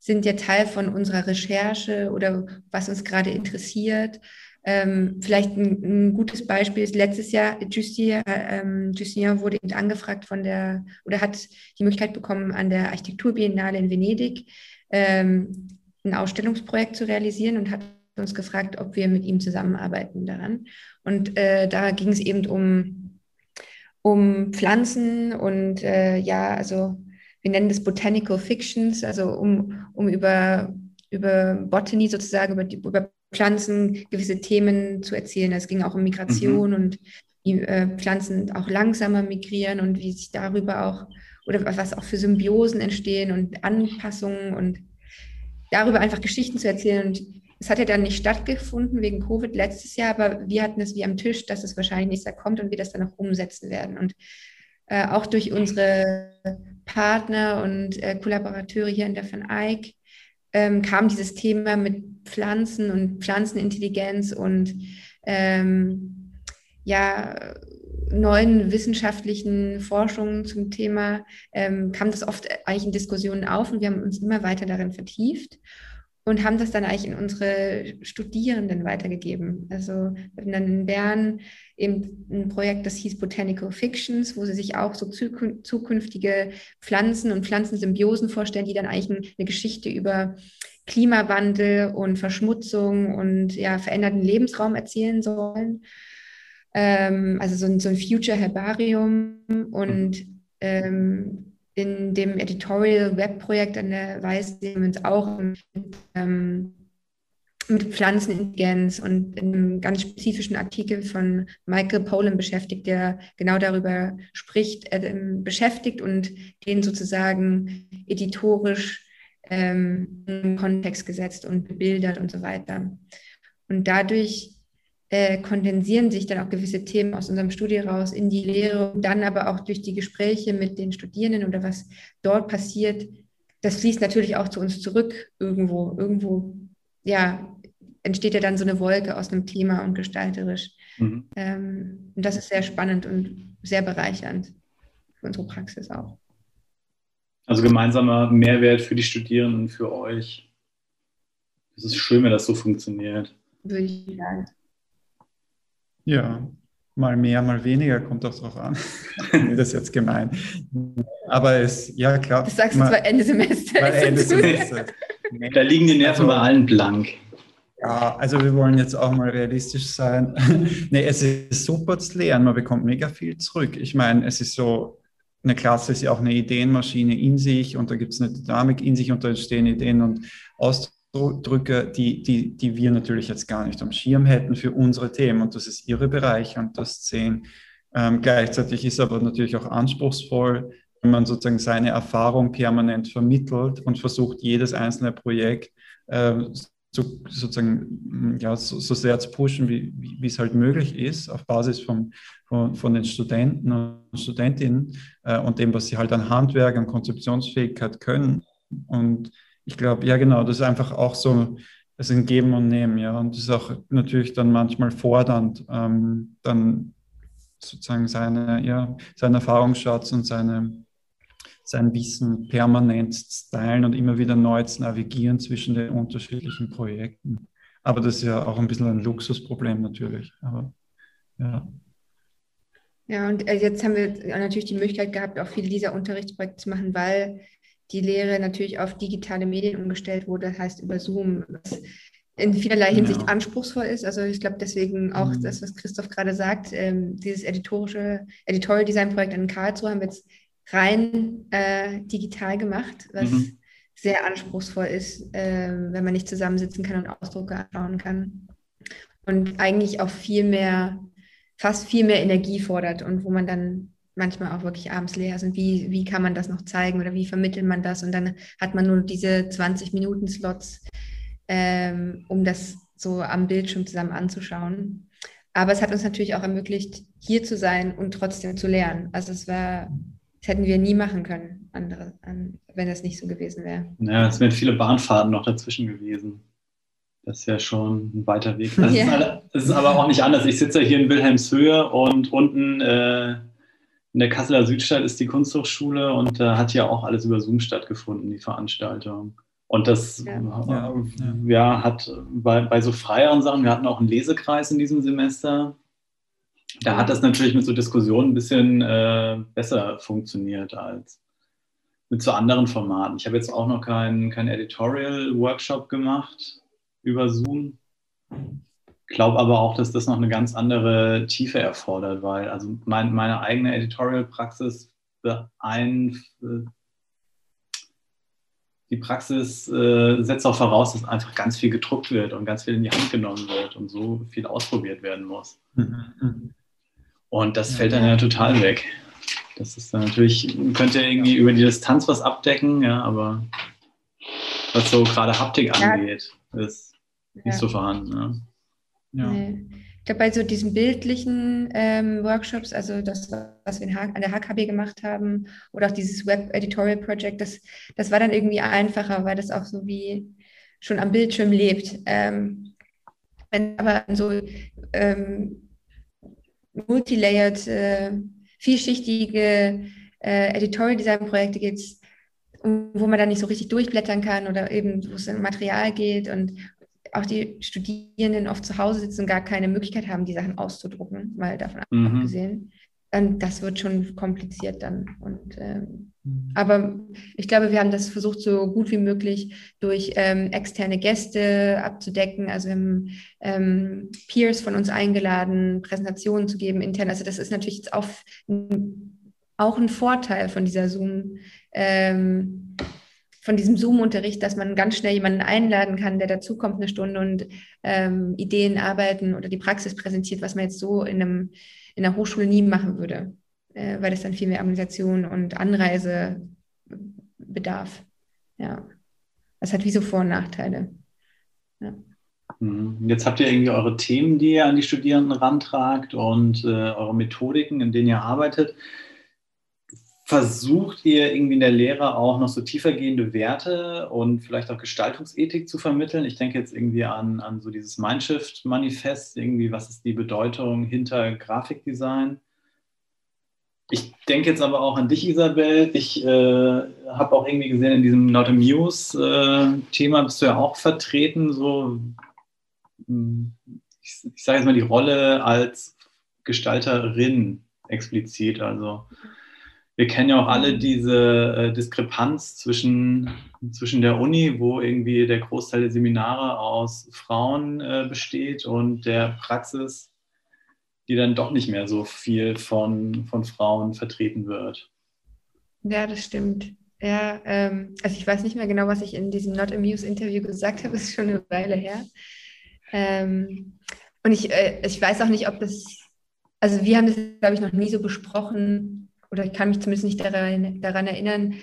sind ja Teil von unserer Recherche oder was uns gerade interessiert. Ähm, vielleicht ein, ein, gutes Beispiel ist letztes Jahr, Justin, ähm, Justin wurde angefragt von der, oder hat die Möglichkeit bekommen, an der Architekturbiennale in Venedig ähm, ein Ausstellungsprojekt zu realisieren und hat uns gefragt, ob wir mit ihm zusammenarbeiten daran. Und äh, da ging es eben um, um Pflanzen und äh, ja, also wir nennen das Botanical Fictions, also um, um über, über Botany sozusagen, über, die, über Pflanzen gewisse Themen zu erzählen. Es ging auch um Migration mhm. und wie äh, Pflanzen auch langsamer migrieren und wie sich darüber auch oder was auch für Symbiosen entstehen und Anpassungen und darüber einfach Geschichten zu erzählen. Und es hat ja dann nicht stattgefunden wegen Covid letztes Jahr, aber wir hatten es wie am Tisch, dass es wahrscheinlich nächstes Jahr kommt und wir das dann auch umsetzen werden. Und äh, auch durch unsere Partner und äh, Kollaborateure hier in der Van Eyck ähm, kam dieses Thema mit Pflanzen und Pflanzenintelligenz und ähm, ja, neuen wissenschaftlichen Forschungen zum Thema, ähm, kam das oft eigentlich in Diskussionen auf und wir haben uns immer weiter darin vertieft und haben das dann eigentlich in unsere Studierenden weitergegeben. Also wir hatten dann in Bern eben ein Projekt, das hieß Botanical Fictions, wo sie sich auch so zukünftige Pflanzen und Pflanzensymbiosen vorstellen, die dann eigentlich eine Geschichte über Klimawandel und Verschmutzung und ja, veränderten Lebensraum erzählen sollen. Ähm, also so ein, so ein Future Herbarium und ähm, in dem Editorial Web Projekt an der Weiß sehen wir uns auch mit, ähm, mit Pflanzenintelligenz und in einem ganz spezifischen Artikel von Michael Poland beschäftigt, der genau darüber spricht, äh, beschäftigt und den sozusagen editorisch ähm, in Kontext gesetzt und bebildert und so weiter. Und dadurch äh, kondensieren sich dann auch gewisse Themen aus unserem Studium raus in die Lehre, dann aber auch durch die Gespräche mit den Studierenden oder was dort passiert, das fließt natürlich auch zu uns zurück irgendwo. Irgendwo, ja, entsteht ja dann so eine Wolke aus einem Thema und gestalterisch. Mhm. Ähm, und das ist sehr spannend und sehr bereichernd für unsere Praxis auch. Also gemeinsamer Mehrwert für die Studierenden, für euch. Es ist schön, wenn das so funktioniert. Würde ich sagen. Ja, mal mehr, mal weniger, kommt auch drauf an. das ist jetzt gemein. Aber es, ja klar. Das sagst du zwar Ende Semester. Ende Semester. da liegen die Nerven also, bei allen blank. Ja, also wir wollen jetzt auch mal realistisch sein. nee, es ist super zu lernen, man bekommt mega viel zurück. Ich meine, es ist so, eine Klasse ist ja auch eine Ideenmaschine in sich und da gibt es eine Dynamik in sich und da entstehen Ideen und Ausdrücke drücke, die, die, die wir natürlich jetzt gar nicht am Schirm hätten für unsere Themen. Und das ist ihre Bereiche und das sehen. Ähm, gleichzeitig ist aber natürlich auch anspruchsvoll, wenn man sozusagen seine Erfahrung permanent vermittelt und versucht, jedes einzelne Projekt äh, zu, sozusagen ja, so, so, sehr zu pushen, wie, wie, es halt möglich ist, auf Basis von, von, von den Studenten und Studentinnen äh, und dem, was sie halt an Handwerk, an Konzeptionsfähigkeit können. Und ich glaube, ja genau, das ist einfach auch so, es ist ein Geben und Nehmen, ja. Und das ist auch natürlich dann manchmal fordernd, ähm, dann sozusagen seine, ja, seinen Erfahrungsschatz und seine, sein Wissen permanent zu teilen und immer wieder neu zu navigieren zwischen den unterschiedlichen Projekten. Aber das ist ja auch ein bisschen ein Luxusproblem natürlich. Aber ja. Ja, und äh, jetzt haben wir natürlich die Möglichkeit gehabt, auch viele dieser Unterrichtsprojekte zu machen, weil die Lehre natürlich auf digitale Medien umgestellt wurde, heißt über Zoom, was in vielerlei Hinsicht ja. anspruchsvoll ist. Also ich glaube deswegen auch mhm. das, was Christoph gerade sagt, ähm, dieses editorische Editorial Design Projekt in Karlsruhe haben wir jetzt rein äh, digital gemacht, was mhm. sehr anspruchsvoll ist, äh, wenn man nicht zusammensitzen kann und Ausdrucke anschauen kann. Und eigentlich auch viel mehr, fast viel mehr Energie fordert und wo man dann manchmal auch wirklich abends leer sind. Wie, wie kann man das noch zeigen oder wie vermittelt man das? Und dann hat man nur diese 20 Minuten Slots, ähm, um das so am Bildschirm zusammen anzuschauen. Aber es hat uns natürlich auch ermöglicht, hier zu sein und trotzdem zu lernen. Also es war, das hätten wir nie machen können, andere, wenn das nicht so gewesen wäre. Ja, es wären viele Bahnfahrten noch dazwischen gewesen. Das ist ja schon ein weiter Weg. Das, ja. ist, das ist, aber auch nicht anders. Ich sitze hier in Wilhelmshöhe und unten äh, in der Kasseler Südstadt ist die Kunsthochschule und da hat ja auch alles über Zoom stattgefunden, die Veranstaltung. Und das ja. Ja, ja. hat bei, bei so freieren Sachen, wir hatten auch einen Lesekreis in diesem Semester, da hat das natürlich mit so Diskussionen ein bisschen äh, besser funktioniert als mit so anderen Formaten. Ich habe jetzt auch noch keinen kein Editorial-Workshop gemacht über Zoom. Glaube aber auch, dass das noch eine ganz andere Tiefe erfordert, weil also mein, meine eigene Editorial-Praxis die Praxis äh, setzt auch voraus, dass einfach ganz viel gedruckt wird und ganz viel in die Hand genommen wird und so viel ausprobiert werden muss. Mhm. Und das fällt dann ja total weg. Das ist dann natürlich, könnte irgendwie über die Distanz was abdecken, ja, aber was so gerade Haptik angeht, ist ja. nicht so vorhanden. Ja. Nee. Ich glaube, bei so diesen bildlichen ähm, Workshops, also das, was wir an der HKB gemacht haben, oder auch dieses Web Editorial Project, das, das war dann irgendwie einfacher, weil das auch so wie schon am Bildschirm lebt. Ähm, wenn aber so ähm, multilayered, äh, vielschichtige äh, Editorial Design Projekte gibt, wo man dann nicht so richtig durchblättern kann oder eben, wo es um Material geht und auch die Studierenden oft zu Hause sitzen und gar keine Möglichkeit haben, die Sachen auszudrucken, mal davon mhm. abgesehen. Dann, das wird schon kompliziert dann. Und, ähm, mhm. Aber ich glaube, wir haben das versucht, so gut wie möglich durch ähm, externe Gäste abzudecken. Also wir haben ähm, Peers von uns eingeladen, Präsentationen zu geben intern. Also das ist natürlich jetzt auch, auch ein Vorteil von dieser Zoom. Ähm, von diesem Zoom-Unterricht, dass man ganz schnell jemanden einladen kann, der dazukommt eine Stunde und ähm, Ideen arbeiten oder die Praxis präsentiert, was man jetzt so in, einem, in einer Hochschule nie machen würde, äh, weil es dann viel mehr Organisation und Anreise bedarf. Ja, das hat wie so Vor- und Nachteile. Ja. Mhm. Jetzt habt ihr irgendwie eure Themen, die ihr an die Studierenden rantragt und äh, eure Methodiken, in denen ihr arbeitet versucht ihr irgendwie in der Lehre auch noch so tiefergehende Werte und vielleicht auch Gestaltungsethik zu vermitteln? Ich denke jetzt irgendwie an, an so dieses Mindshift-Manifest, irgendwie, was ist die Bedeutung hinter Grafikdesign? Ich denke jetzt aber auch an dich, Isabel. Ich äh, habe auch irgendwie gesehen, in diesem Not Amuse-Thema äh, bist du ja auch vertreten. So, hm, ich, ich sage jetzt mal die Rolle als Gestalterin explizit. Also wir kennen ja auch alle diese äh, Diskrepanz zwischen, zwischen der Uni, wo irgendwie der Großteil der Seminare aus Frauen äh, besteht und der Praxis, die dann doch nicht mehr so viel von, von Frauen vertreten wird. Ja, das stimmt. Ja, ähm, also ich weiß nicht mehr genau, was ich in diesem Not Amuse-Interview gesagt habe, das ist schon eine Weile her. Ähm, und ich, äh, ich weiß auch nicht, ob das, also wir haben das, glaube ich, noch nie so besprochen, oder ich kann mich zumindest nicht daran, daran erinnern,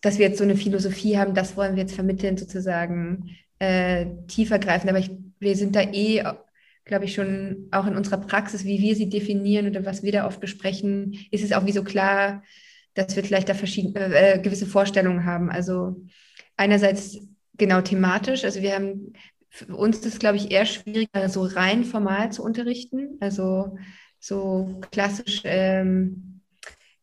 dass wir jetzt so eine Philosophie haben, das wollen wir jetzt vermitteln, sozusagen äh, tiefergreifend. Aber ich, wir sind da eh, glaube ich, schon auch in unserer Praxis, wie wir sie definieren oder was wir da oft besprechen, ist es auch wie so klar, dass wir vielleicht da verschiedene, äh, gewisse Vorstellungen haben. Also einerseits genau thematisch, also wir haben, für uns ist es, glaube ich, eher schwieriger, so rein formal zu unterrichten, also so klassisch ähm,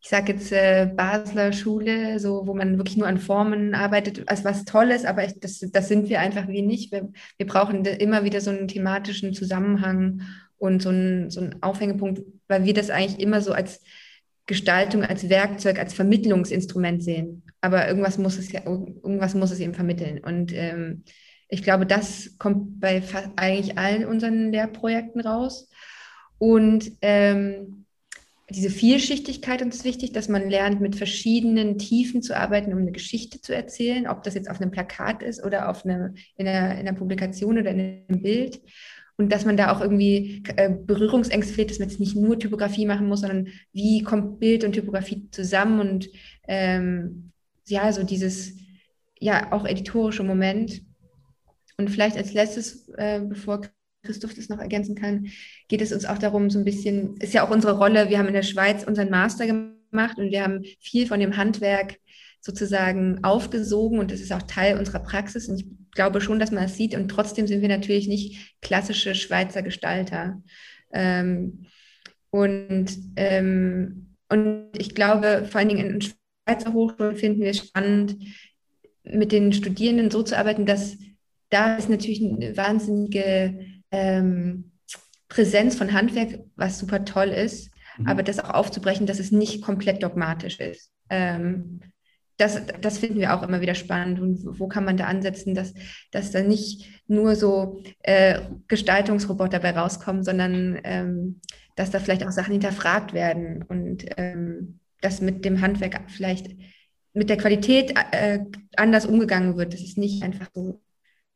ich sage jetzt äh, Basler Schule, so wo man wirklich nur an Formen arbeitet, als was Tolles, aber ich, das, das sind wir einfach wie nicht. Wir, wir brauchen immer wieder so einen thematischen Zusammenhang und so einen, so einen Aufhängepunkt, weil wir das eigentlich immer so als Gestaltung, als Werkzeug, als Vermittlungsinstrument sehen. Aber irgendwas muss es ja, irgendwas muss es eben vermitteln. Und ähm, ich glaube, das kommt bei eigentlich allen unseren Lehrprojekten raus. Und ähm, diese Vielschichtigkeit uns wichtig, dass man lernt, mit verschiedenen Tiefen zu arbeiten, um eine Geschichte zu erzählen, ob das jetzt auf einem Plakat ist oder auf eine, in, einer, in einer Publikation oder in einem Bild. Und dass man da auch irgendwie äh, Berührungsängste fehlt, dass man jetzt nicht nur Typografie machen muss, sondern wie kommt Bild und Typografie zusammen und ähm, ja, so dieses, ja, auch editorische Moment. Und vielleicht als letztes, äh, bevor Christoph das noch ergänzen kann, geht es uns auch darum, so ein bisschen, ist ja auch unsere Rolle, wir haben in der Schweiz unseren Master gemacht und wir haben viel von dem Handwerk sozusagen aufgesogen und das ist auch Teil unserer Praxis. Und ich glaube schon, dass man das sieht. Und trotzdem sind wir natürlich nicht klassische Schweizer Gestalter. Ähm, und, ähm, und ich glaube, vor allen Dingen in Schweizer Hochschulen finden wir es spannend, mit den Studierenden so zu arbeiten, dass da ist natürlich eine wahnsinnige ähm, Präsenz von Handwerk, was super toll ist, mhm. aber das auch aufzubrechen, dass es nicht komplett dogmatisch ist. Ähm, das, das finden wir auch immer wieder spannend. Und wo kann man da ansetzen, dass, dass da nicht nur so äh, Gestaltungsroboter dabei rauskommen, sondern ähm, dass da vielleicht auch Sachen hinterfragt werden und ähm, dass mit dem Handwerk vielleicht mit der Qualität äh, anders umgegangen wird. Das ist nicht einfach so,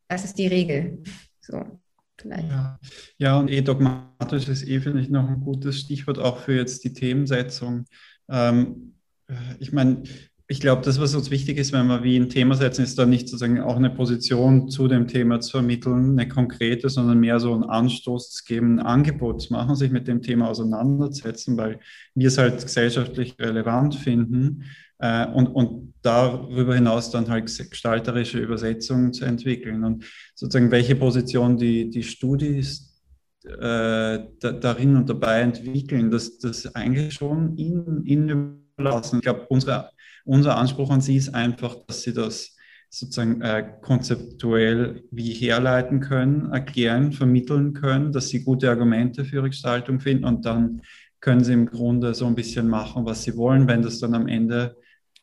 das ist die Regel. So. Vielleicht. Ja. ja, und eh dogmatisch ist eh, finde ich, noch ein gutes Stichwort auch für jetzt die Themensetzung. Ähm, äh, ich meine, ich glaube, das, was uns wichtig ist, wenn wir wie ein Thema setzen, ist dann nicht sozusagen auch eine Position zu dem Thema zu vermitteln, eine konkrete, sondern mehr so einen Anstoß zu geben, ein Angebot zu machen, sich mit dem Thema auseinandersetzen, weil wir es halt gesellschaftlich relevant finden äh, und, und darüber hinaus dann halt gestalterische Übersetzungen zu entwickeln und sozusagen welche Position die, die Studis äh, da, darin und dabei entwickeln, dass das eigentlich schon ihnen, ihnen überlassen. Ich glaube, unsere unser Anspruch an Sie ist einfach, dass Sie das sozusagen äh, konzeptuell wie herleiten können, erklären, vermitteln können, dass Sie gute Argumente für Ihre Gestaltung finden und dann können Sie im Grunde so ein bisschen machen, was Sie wollen, wenn das dann am Ende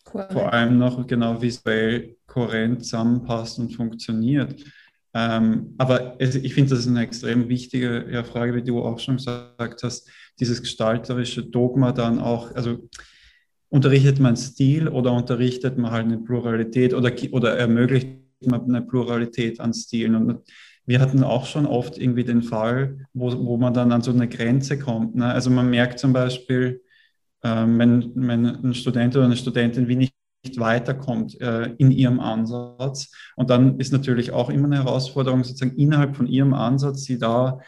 Correct. vor allem noch genau visuell kohärent zusammenpasst und funktioniert. Ähm, aber es, ich finde, das ist eine extrem wichtige ja, Frage, wie du auch schon gesagt hast, dieses gestalterische Dogma dann auch, also unterrichtet man Stil oder unterrichtet man halt eine Pluralität oder, oder ermöglicht man eine Pluralität an Stilen. Und wir hatten auch schon oft irgendwie den Fall, wo, wo man dann an so eine Grenze kommt. Ne? Also man merkt zum Beispiel, wenn, wenn ein Student oder eine Studentin wie nicht nicht weiterkommt äh, in ihrem Ansatz. Und dann ist natürlich auch immer eine Herausforderung, sozusagen innerhalb von ihrem Ansatz, sie da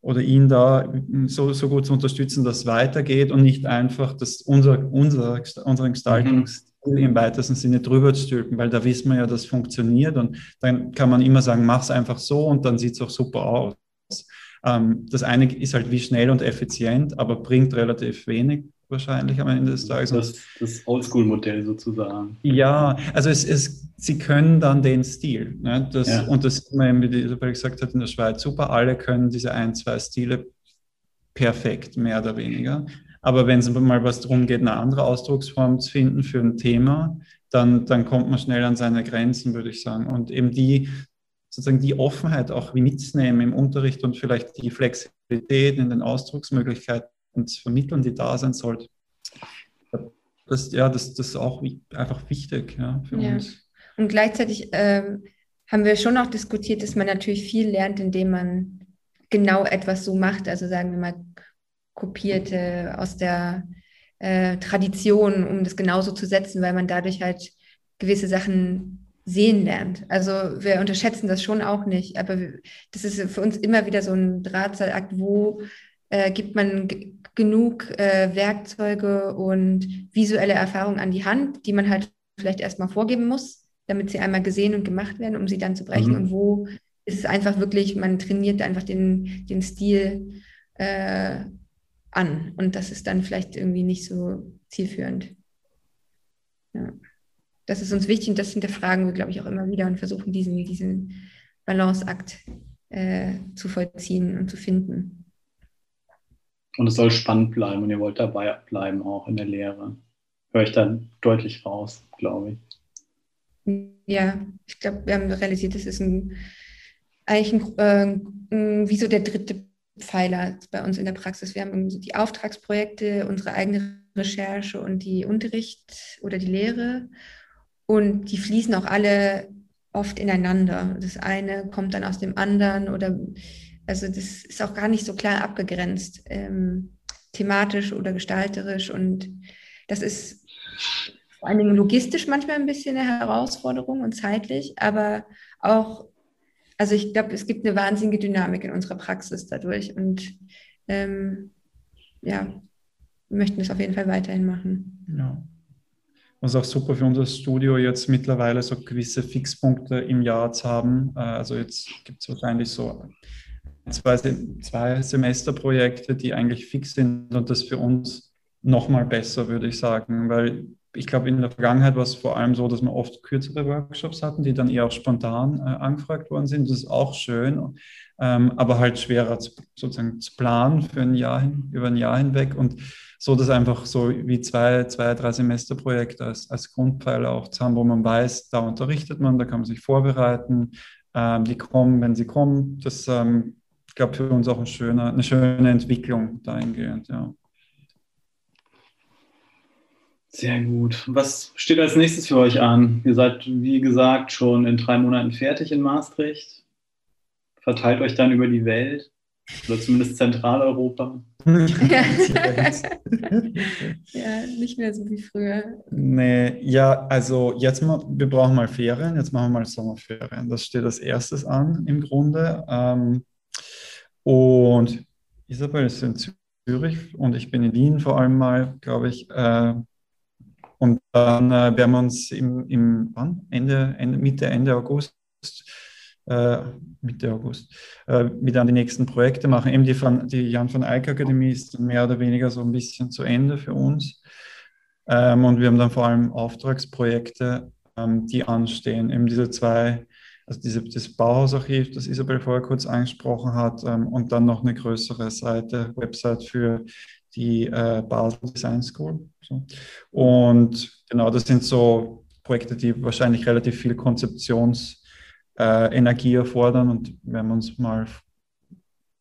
oder ihn da so, so gut zu unterstützen, dass es weitergeht und nicht einfach dass unser, unser, unseren Gestaltungsstil mhm. im weitesten Sinne drüber zu stülpen, weil da wissen wir ja, das funktioniert und dann kann man immer sagen, mach es einfach so und dann sieht es auch super aus. Ähm, das eine ist halt wie schnell und effizient, aber bringt relativ wenig wahrscheinlich am Ende des Tages. Das, das Oldschool-Modell sozusagen. Ja, also es, es, sie können dann den Stil. Ne? Das, ja. Und das, wie Isabel gesagt hat, in der Schweiz super, alle können diese ein, zwei Stile perfekt, mehr oder weniger. Aber wenn es mal was darum geht, eine andere Ausdrucksform zu finden für ein Thema, dann, dann kommt man schnell an seine Grenzen, würde ich sagen. Und eben die, sozusagen die Offenheit auch mitzunehmen im Unterricht und vielleicht die Flexibilität in den Ausdrucksmöglichkeiten und vermitteln, die da sein sollte. Das, ja, das, das ist auch einfach wichtig ja, für ja. uns. Und gleichzeitig ähm, haben wir schon auch diskutiert, dass man natürlich viel lernt, indem man genau etwas so macht. Also sagen wir mal, kopierte aus der äh, Tradition, um das genauso zu setzen, weil man dadurch halt gewisse Sachen sehen lernt. Also wir unterschätzen das schon auch nicht, aber das ist für uns immer wieder so ein Drahtseilakt, wo äh, gibt man genug äh, Werkzeuge und visuelle Erfahrungen an die Hand, die man halt vielleicht erstmal vorgeben muss, damit sie einmal gesehen und gemacht werden, um sie dann zu brechen. Mhm. Und wo ist es einfach wirklich, man trainiert einfach den, den Stil äh, an. Und das ist dann vielleicht irgendwie nicht so zielführend. Ja. Das ist uns wichtig und das hinterfragen wir, glaube ich, auch immer wieder und versuchen, diesen, diesen Balanceakt äh, zu vollziehen und zu finden. Und es soll spannend bleiben und ihr wollt dabei bleiben, auch in der Lehre. Höre ich dann deutlich raus, glaube ich. Ja, ich glaube, wir haben realisiert, das ist ein, eigentlich ein, äh, wie so der dritte Pfeiler bei uns in der Praxis. Wir haben die Auftragsprojekte, unsere eigene Recherche und die Unterricht oder die Lehre. Und die fließen auch alle oft ineinander. Das eine kommt dann aus dem anderen oder also das ist auch gar nicht so klar abgegrenzt, ähm, thematisch oder gestalterisch. Und das ist vor allen Dingen logistisch manchmal ein bisschen eine Herausforderung und zeitlich, aber auch, also ich glaube, es gibt eine wahnsinnige Dynamik in unserer Praxis dadurch. Und ähm, ja, wir möchten das auf jeden Fall weiterhin machen. Ja. es auch super für unser Studio, jetzt mittlerweile so gewisse Fixpunkte im Jahr zu haben. Äh, also jetzt gibt es wahrscheinlich so zwei, zwei Semesterprojekte, die eigentlich fix sind und das für uns nochmal besser, würde ich sagen, weil ich glaube, in der Vergangenheit war es vor allem so, dass wir oft kürzere Workshops hatten, die dann eher auch spontan äh, angefragt worden sind. Das ist auch schön, ähm, aber halt schwerer zu, sozusagen zu planen für ein Jahr hin, über ein Jahr hinweg und so das einfach so wie zwei, zwei, drei Semesterprojekte als, als Grundpfeiler auch zu haben, wo man weiß, da unterrichtet man, da kann man sich vorbereiten, ähm, die kommen, wenn sie kommen. Das ähm, ich glaube, für uns auch ein schöner, eine schöne Entwicklung dahingehend, ja. Sehr gut. Was steht als nächstes für euch an? Ihr seid, wie gesagt, schon in drei Monaten fertig in Maastricht. Verteilt euch dann über die Welt oder zumindest Zentraleuropa. ja, nicht mehr so wie früher. Nee, ja, also jetzt mal, wir brauchen mal Ferien, jetzt machen wir mal Sommerferien. Das steht als erstes an im Grunde. Ähm, und Isabel ist in Zürich und ich bin in Wien vor allem mal, glaube ich. Äh, und dann äh, werden wir uns im, im wann? Ende, Ende, Mitte, Ende August, äh, Mitte August, äh, wieder an die nächsten Projekte machen. Eben die, von, die Jan van Eyck Akademie ist mehr oder weniger so ein bisschen zu Ende für uns. Ähm, und wir haben dann vor allem Auftragsprojekte, ähm, die anstehen. Eben diese zwei also diese, das Bauhausarchiv, das Isabel vorher kurz angesprochen hat, ähm, und dann noch eine größere Seite, Website für die äh, Basel Design School. So. Und genau, das sind so Projekte, die wahrscheinlich relativ viel Konzeptionsenergie äh, erfordern und werden wir uns mal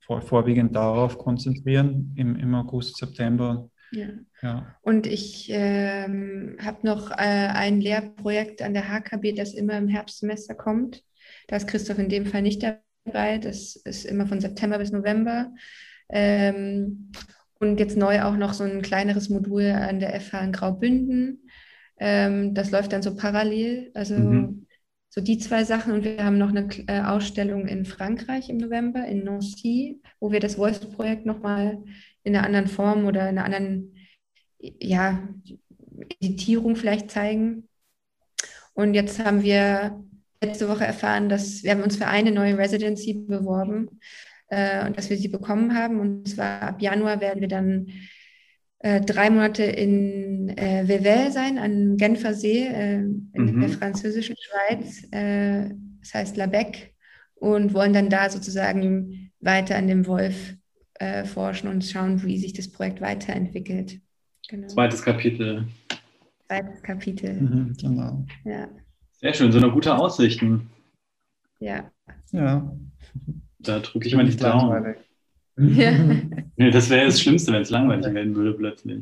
vor, vorwiegend darauf konzentrieren im, im August, September. Ja. ja. Und ich ähm, habe noch äh, ein Lehrprojekt an der HKB, das immer im Herbstsemester kommt. Da ist Christoph in dem Fall nicht dabei. Das ist immer von September bis November. Ähm, und jetzt neu auch noch so ein kleineres Modul an der FH in Graubünden. Ähm, das läuft dann so parallel. Also mhm. so die zwei Sachen. Und wir haben noch eine äh, Ausstellung in Frankreich im November, in Nancy, wo wir das Voice-Projekt nochmal in einer anderen Form oder in einer anderen ja, Editierung vielleicht zeigen. Und jetzt haben wir letzte Woche erfahren, dass wir haben uns für eine neue Residency beworben äh, und dass wir sie bekommen haben. Und zwar ab Januar werden wir dann äh, drei Monate in äh, Vevey sein, an Genfer See, äh, in mhm. der französischen Schweiz. Äh, das heißt Labec. Und wollen dann da sozusagen weiter an dem Wolf äh, forschen und schauen, wie sich das Projekt weiterentwickelt. Genau. Zweites Kapitel. Zweites Kapitel. Mhm, genau. Ja. Sehr schön, so eine gute Aussichten. Ja. Ja. Da drücke ich mal die Daumen. Ja. nee, das wäre das Schlimmste, wenn es langweilig werden würde plötzlich.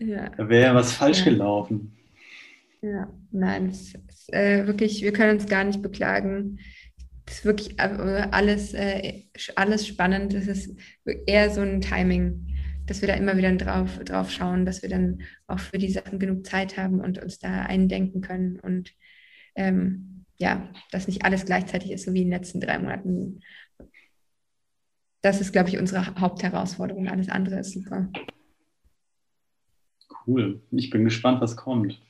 Ja. Da wäre ja was falsch ja. gelaufen. Ja, nein, es ist äh, wirklich, wir können uns gar nicht beklagen. Es ist wirklich äh, alles, äh, alles spannend. Es ist eher so ein Timing dass wir da immer wieder drauf, drauf schauen, dass wir dann auch für die Sachen genug Zeit haben und uns da eindenken können und ähm, ja, dass nicht alles gleichzeitig ist, so wie in den letzten drei Monaten. Das ist, glaube ich, unsere Hauptherausforderung. Alles andere ist super. Cool. Ich bin gespannt, was kommt.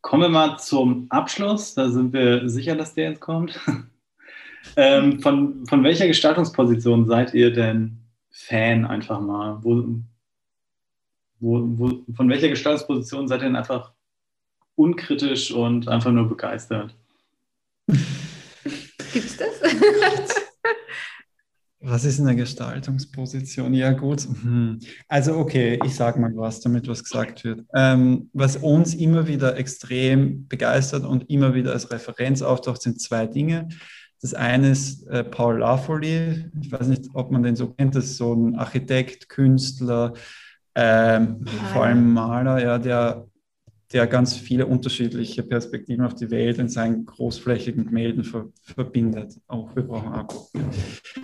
Kommen wir mal zum Abschluss. Da sind wir sicher, dass der jetzt kommt. ähm, von, von welcher Gestaltungsposition seid ihr denn Fan einfach mal? Wo, wo, wo, von welcher Gestaltungsposition seid ihr denn einfach unkritisch und einfach nur begeistert? Gibt's das? Was ist eine Gestaltungsposition? Ja, gut. Hm. Also, okay, ich sage mal was, damit was gesagt wird. Ähm, was uns immer wieder extrem begeistert und immer wieder als Referenz auftaucht, sind zwei Dinge. Das eine ist äh, Paul Laffoley, ich weiß nicht, ob man den so kennt, das ist so ein Architekt, Künstler, ähm, vor allem Maler, ja, der, der ganz viele unterschiedliche Perspektiven auf die Welt in seinen großflächigen Gemälden ver verbindet. Auch wir brauchen Akku.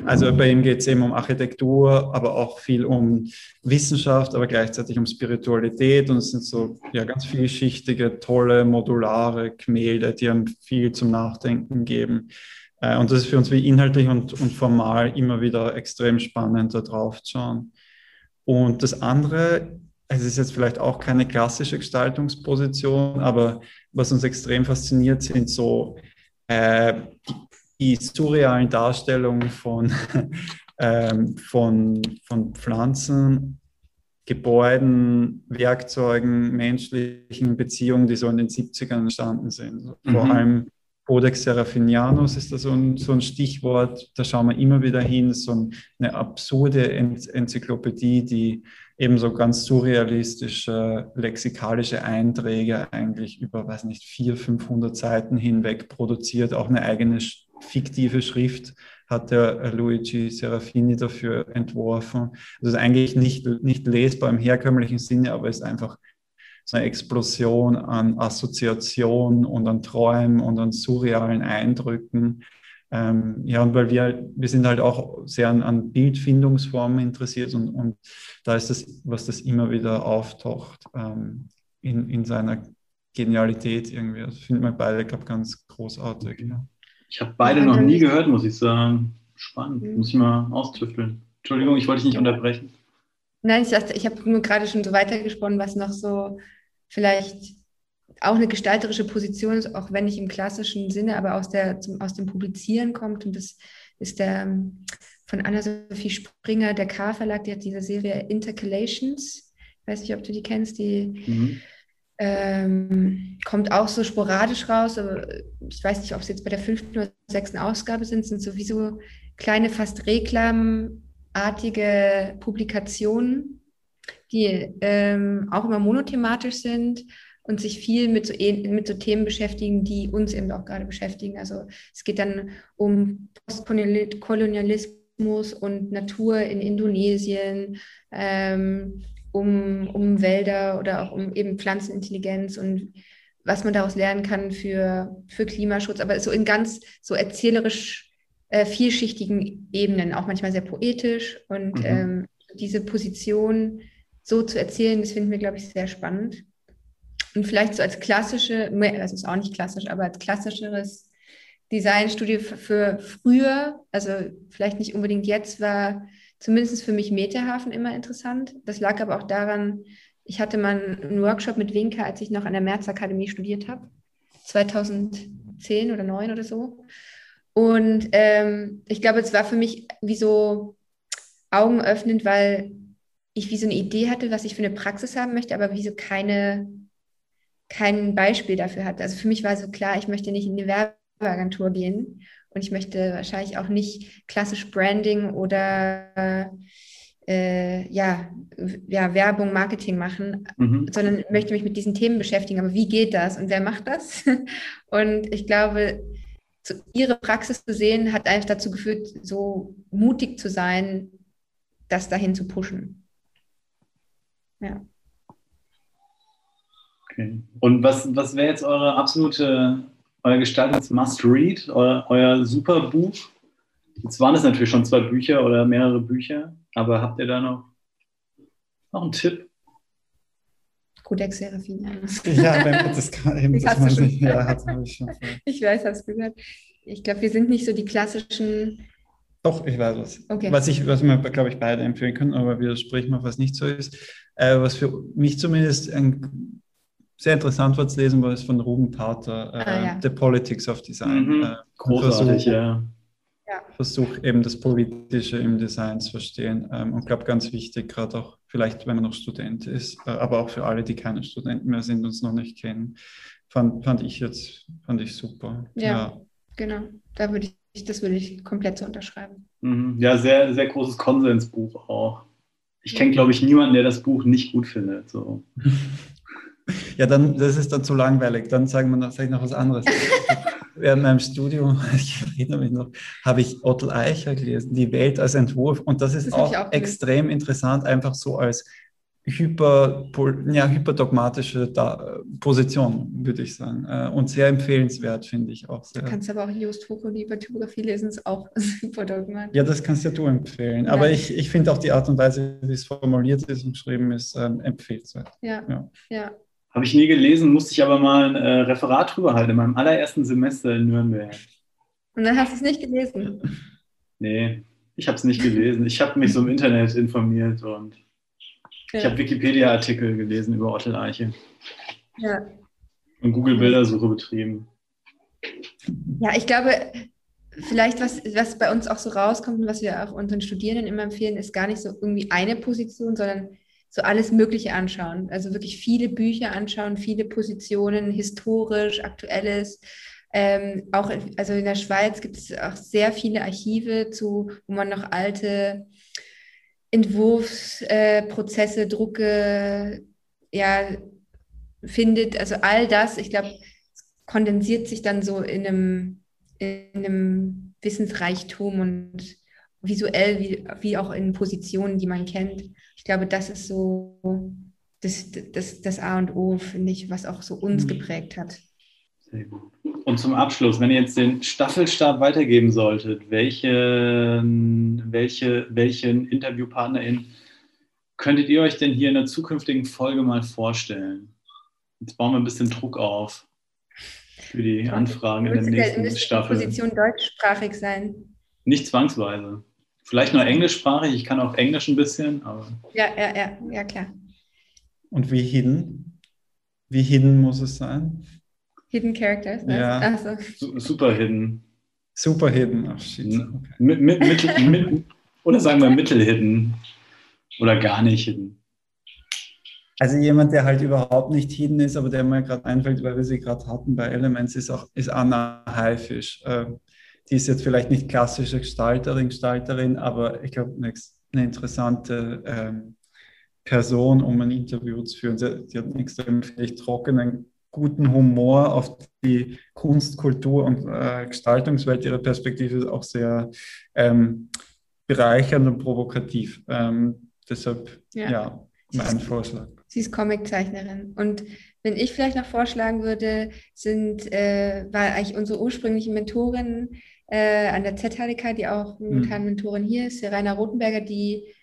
Also bei ihm geht es eben um Architektur, aber auch viel um Wissenschaft, aber gleichzeitig um Spiritualität und es sind so ja, ganz vielschichtige, tolle, modulare Gemälde, die einem viel zum Nachdenken geben. Äh, und das ist für uns wie inhaltlich und, und formal immer wieder extrem spannend, da drauf zu schauen. Und das andere, es ist jetzt vielleicht auch keine klassische Gestaltungsposition, aber was uns extrem fasziniert, sind so äh, die, die, surrealen Darstellungen von, ähm, von, von Pflanzen, Gebäuden, Werkzeugen, menschlichen Beziehungen, die so in den 70ern entstanden sind. Mhm. Vor allem Codex Seraphinianus ist da so ein, so ein Stichwort, da schauen wir immer wieder hin, so eine absurde Enzyklopädie, die eben so ganz surrealistische lexikalische Einträge eigentlich über, weiß nicht, 400, 500 Seiten hinweg produziert, auch eine eigene fiktive Schrift hat der Luigi Serafini dafür entworfen. Das ist eigentlich nicht, nicht lesbar im herkömmlichen Sinne, aber ist einfach so eine Explosion an Assoziation und an Träumen und an surrealen Eindrücken. Ähm, ja, und weil wir, wir sind halt auch sehr an, an Bildfindungsformen interessiert und, und da ist das, was das immer wieder auftaucht ähm, in, in seiner Genialität irgendwie. Das finden wir beide, glaube ganz großartig. Ja. Ich habe beide noch nie gehört, muss ich sagen. Spannend, muss ich mal austüfteln. Entschuldigung, ich wollte dich nicht unterbrechen. Nein, ich dachte, ich habe nur gerade schon so weitergesponnen, was noch so vielleicht auch eine gestalterische Position ist, auch wenn nicht im klassischen Sinne, aber aus, der, zum, aus dem Publizieren kommt. Und das ist der ähm, von Anna-Sophie Springer, der K-Verlag, die hat diese Serie Intercalations. Ich weiß nicht, ob du die kennst, die mhm. ähm, kommt auch so sporadisch raus, aber ich weiß nicht, ob es jetzt bei der fünften oder sechsten Ausgabe sind, sind sowieso kleine, fast reklamartige Publikationen, die ähm, auch immer monothematisch sind und sich viel mit so, mit so Themen beschäftigen, die uns eben auch gerade beschäftigen. Also es geht dann um Postkolonialismus und Natur in Indonesien, ähm, um, um Wälder oder auch um eben Pflanzenintelligenz und was man daraus lernen kann für, für Klimaschutz, aber so in ganz so erzählerisch äh, vielschichtigen Ebenen, auch manchmal sehr poetisch. Und mhm. ähm, diese Position so zu erzählen, das finden wir, glaube ich, sehr spannend. Und vielleicht so als klassische, das ist auch nicht klassisch, aber als klassischeres Designstudio für früher, also vielleicht nicht unbedingt jetzt, war zumindest für mich Meterhafen immer interessant. Das lag aber auch daran, ich hatte mal einen Workshop mit Winker, als ich noch an der Märzakademie studiert habe, 2010 oder 2009 oder so. Und ähm, ich glaube, es war für mich wie so augenöffnend, weil ich wie so eine Idee hatte, was ich für eine Praxis haben möchte, aber wie so keine kein Beispiel dafür hatte. Also für mich war so klar, ich möchte nicht in die Werbeagentur gehen und ich möchte wahrscheinlich auch nicht klassisch Branding oder äh, ja, ja, Werbung, Marketing machen, mhm. sondern möchte mich mit diesen Themen beschäftigen. Aber wie geht das und wer macht das? und ich glaube, zu, ihre Praxis zu sehen, hat einfach dazu geführt, so mutig zu sein, das dahin zu pushen. Ja. Okay. Und was, was wäre jetzt eure absolute, euer Gestaltungs-Must-Read, euer, euer super Buch? Jetzt waren es natürlich schon zwei Bücher oder mehrere Bücher, aber habt ihr da noch, noch einen Tipp? Codex Seraphinianus. Ja, das kann eben, das man nicht, ja, hat ich schon. Ich weiß, hast du gehört. Ich glaube, wir sind nicht so die klassischen. Doch, ich weiß was. Okay. Was, ich, was wir, glaube ich, beide empfehlen können, aber wir sprechen mal, was nicht so ist. Äh, was für mich zumindest ein sehr interessant war zu lesen, war es von Ruben Tater, äh, ah, ja. The Politics of Design. Mhm. Äh, Großartig, ja. Versuch eben das Politische im Design zu verstehen ähm, und glaube ganz wichtig, gerade auch vielleicht, wenn man noch Student ist, äh, aber auch für alle, die keine Studenten mehr sind und es noch nicht kennen, fand, fand ich jetzt, fand ich super. Ja, ja. genau. Da würde ich, das würde ich komplett so unterschreiben. Mhm. Ja, sehr, sehr großes Konsensbuch auch. Ich kenne, glaube ich, niemanden, der das Buch nicht gut findet. So. Ja, dann, das ist dann zu langweilig. Dann sagen wir noch, vielleicht noch was anderes. Während meinem Studium, ich erinnere mich noch, habe ich Otto Eicher gelesen, Die Welt als Entwurf. Und das ist das auch, auch extrem interessant, einfach so als hyper, ja, hyperdogmatische da Position, würde ich sagen. Äh, und sehr empfehlenswert, finde ich auch. Sehr. Du kannst aber auch Just Foucault über Typografie lesen, ist auch super dogmatisch. Ja, das kannst ja du empfehlen. Aber ich, ich finde auch die Art und Weise, wie es formuliert ist und geschrieben ist, ähm, empfehlenswert. Ja, ja. ja. Habe ich nie gelesen, musste ich aber mal ein äh, Referat drüber halten in meinem allerersten Semester in Nürnberg. Und dann hast du es nicht gelesen? Nee, ich habe es nicht gelesen. Ich habe mich so im Internet informiert und Ich ja. habe Wikipedia-Artikel gelesen über Ottel Eiche. Ja. Und Google-Bildersuche betrieben. Ja, ich glaube, vielleicht was, was bei uns auch so rauskommt und was wir auch unseren Studierenden immer empfehlen, ist gar nicht so irgendwie eine Position, sondern so alles Mögliche anschauen. Also wirklich viele Bücher anschauen, viele Positionen, historisch, aktuelles. Ähm, auch in, also in der Schweiz gibt es auch sehr viele Archive zu, wo man noch alte Entwurfsprozesse, äh, Drucke, ja, findet. Also all das, ich glaube, kondensiert sich dann so in einem, in einem Wissensreichtum und visuell wie, wie auch in Positionen, die man kennt. Ich glaube, das ist so das, das, das A und O, finde ich, was auch so uns mhm. geprägt hat. Sehr gut. Und zum Abschluss, wenn ihr jetzt den Staffelstab weitergeben solltet, welche, welche, welchen InterviewpartnerInnen könntet ihr euch denn hier in der zukünftigen Folge mal vorstellen? Jetzt bauen wir ein bisschen Druck auf für die Anfragen in der nächsten Staffel. Position deutschsprachig sein? Nicht zwangsweise. Vielleicht nur englischsprachig, ich kann auch Englisch ein bisschen, aber. Ja, ja, ja, ja, klar. Und wie hidden? Wie hidden muss es sein? Hidden Characters? Ne? Ja. Also. Super hidden. Super hidden, ach shit. Okay. Mit, mit, mittel, mit, oder sagen wir mittelhidden. Oder gar nicht hidden. Also jemand, der halt überhaupt nicht hidden ist, aber der mir gerade einfällt, weil wir sie gerade hatten bei Elements, ist auch ist Anna Haifisch. Die ist jetzt vielleicht nicht klassische Gestalterin, Gestalterin, aber ich glaube, eine, eine interessante ähm, Person, um ein Interview zu führen. Sie, sie hat einen extrem trockenen, guten Humor auf die Kunst, Kultur und äh, Gestaltungswelt. Ihre Perspektive ist auch sehr ähm, bereichernd und provokativ. Ähm, deshalb, ja, ja mein Vorschlag. Sie ist Comiczeichnerin. Und wenn ich vielleicht noch vorschlagen würde, sind, äh, war eigentlich unsere ursprüngliche Mentorin äh, an der ZHDK, die auch momentan mhm. Mentorin hier ist, Rainer Rotenberger, die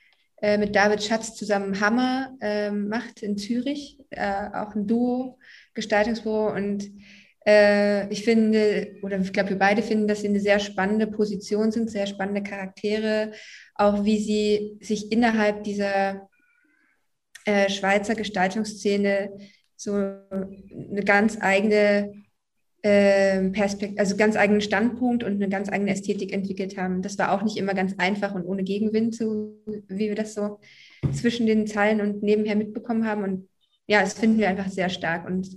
äh, mit David Schatz zusammen Hammer äh, macht in Zürich, äh, auch ein Duo, Gestaltungsbüro. Und äh, ich finde, oder ich glaube, wir beide finden, dass sie eine sehr spannende Position sind, sehr spannende Charaktere, auch wie sie sich innerhalb dieser äh, Schweizer Gestaltungsszene so eine ganz eigene Perspekt also ganz eigenen Standpunkt und eine ganz eigene Ästhetik entwickelt haben. Das war auch nicht immer ganz einfach und ohne Gegenwind, so wie wir das so zwischen den Zeilen und nebenher mitbekommen haben. Und ja, das finden wir einfach sehr stark und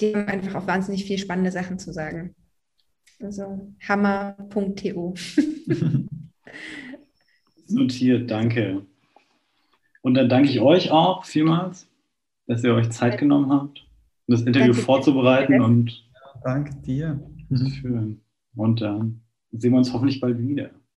die haben einfach auch wahnsinnig viel spannende Sachen zu sagen. Also hammer.to. Notiert, danke. Und dann danke ich euch auch vielmals, dass ihr euch Zeit genommen habt, das Interview danke vorzubereiten. Und danke dir. Schön. Und dann sehen wir uns hoffentlich bald wieder.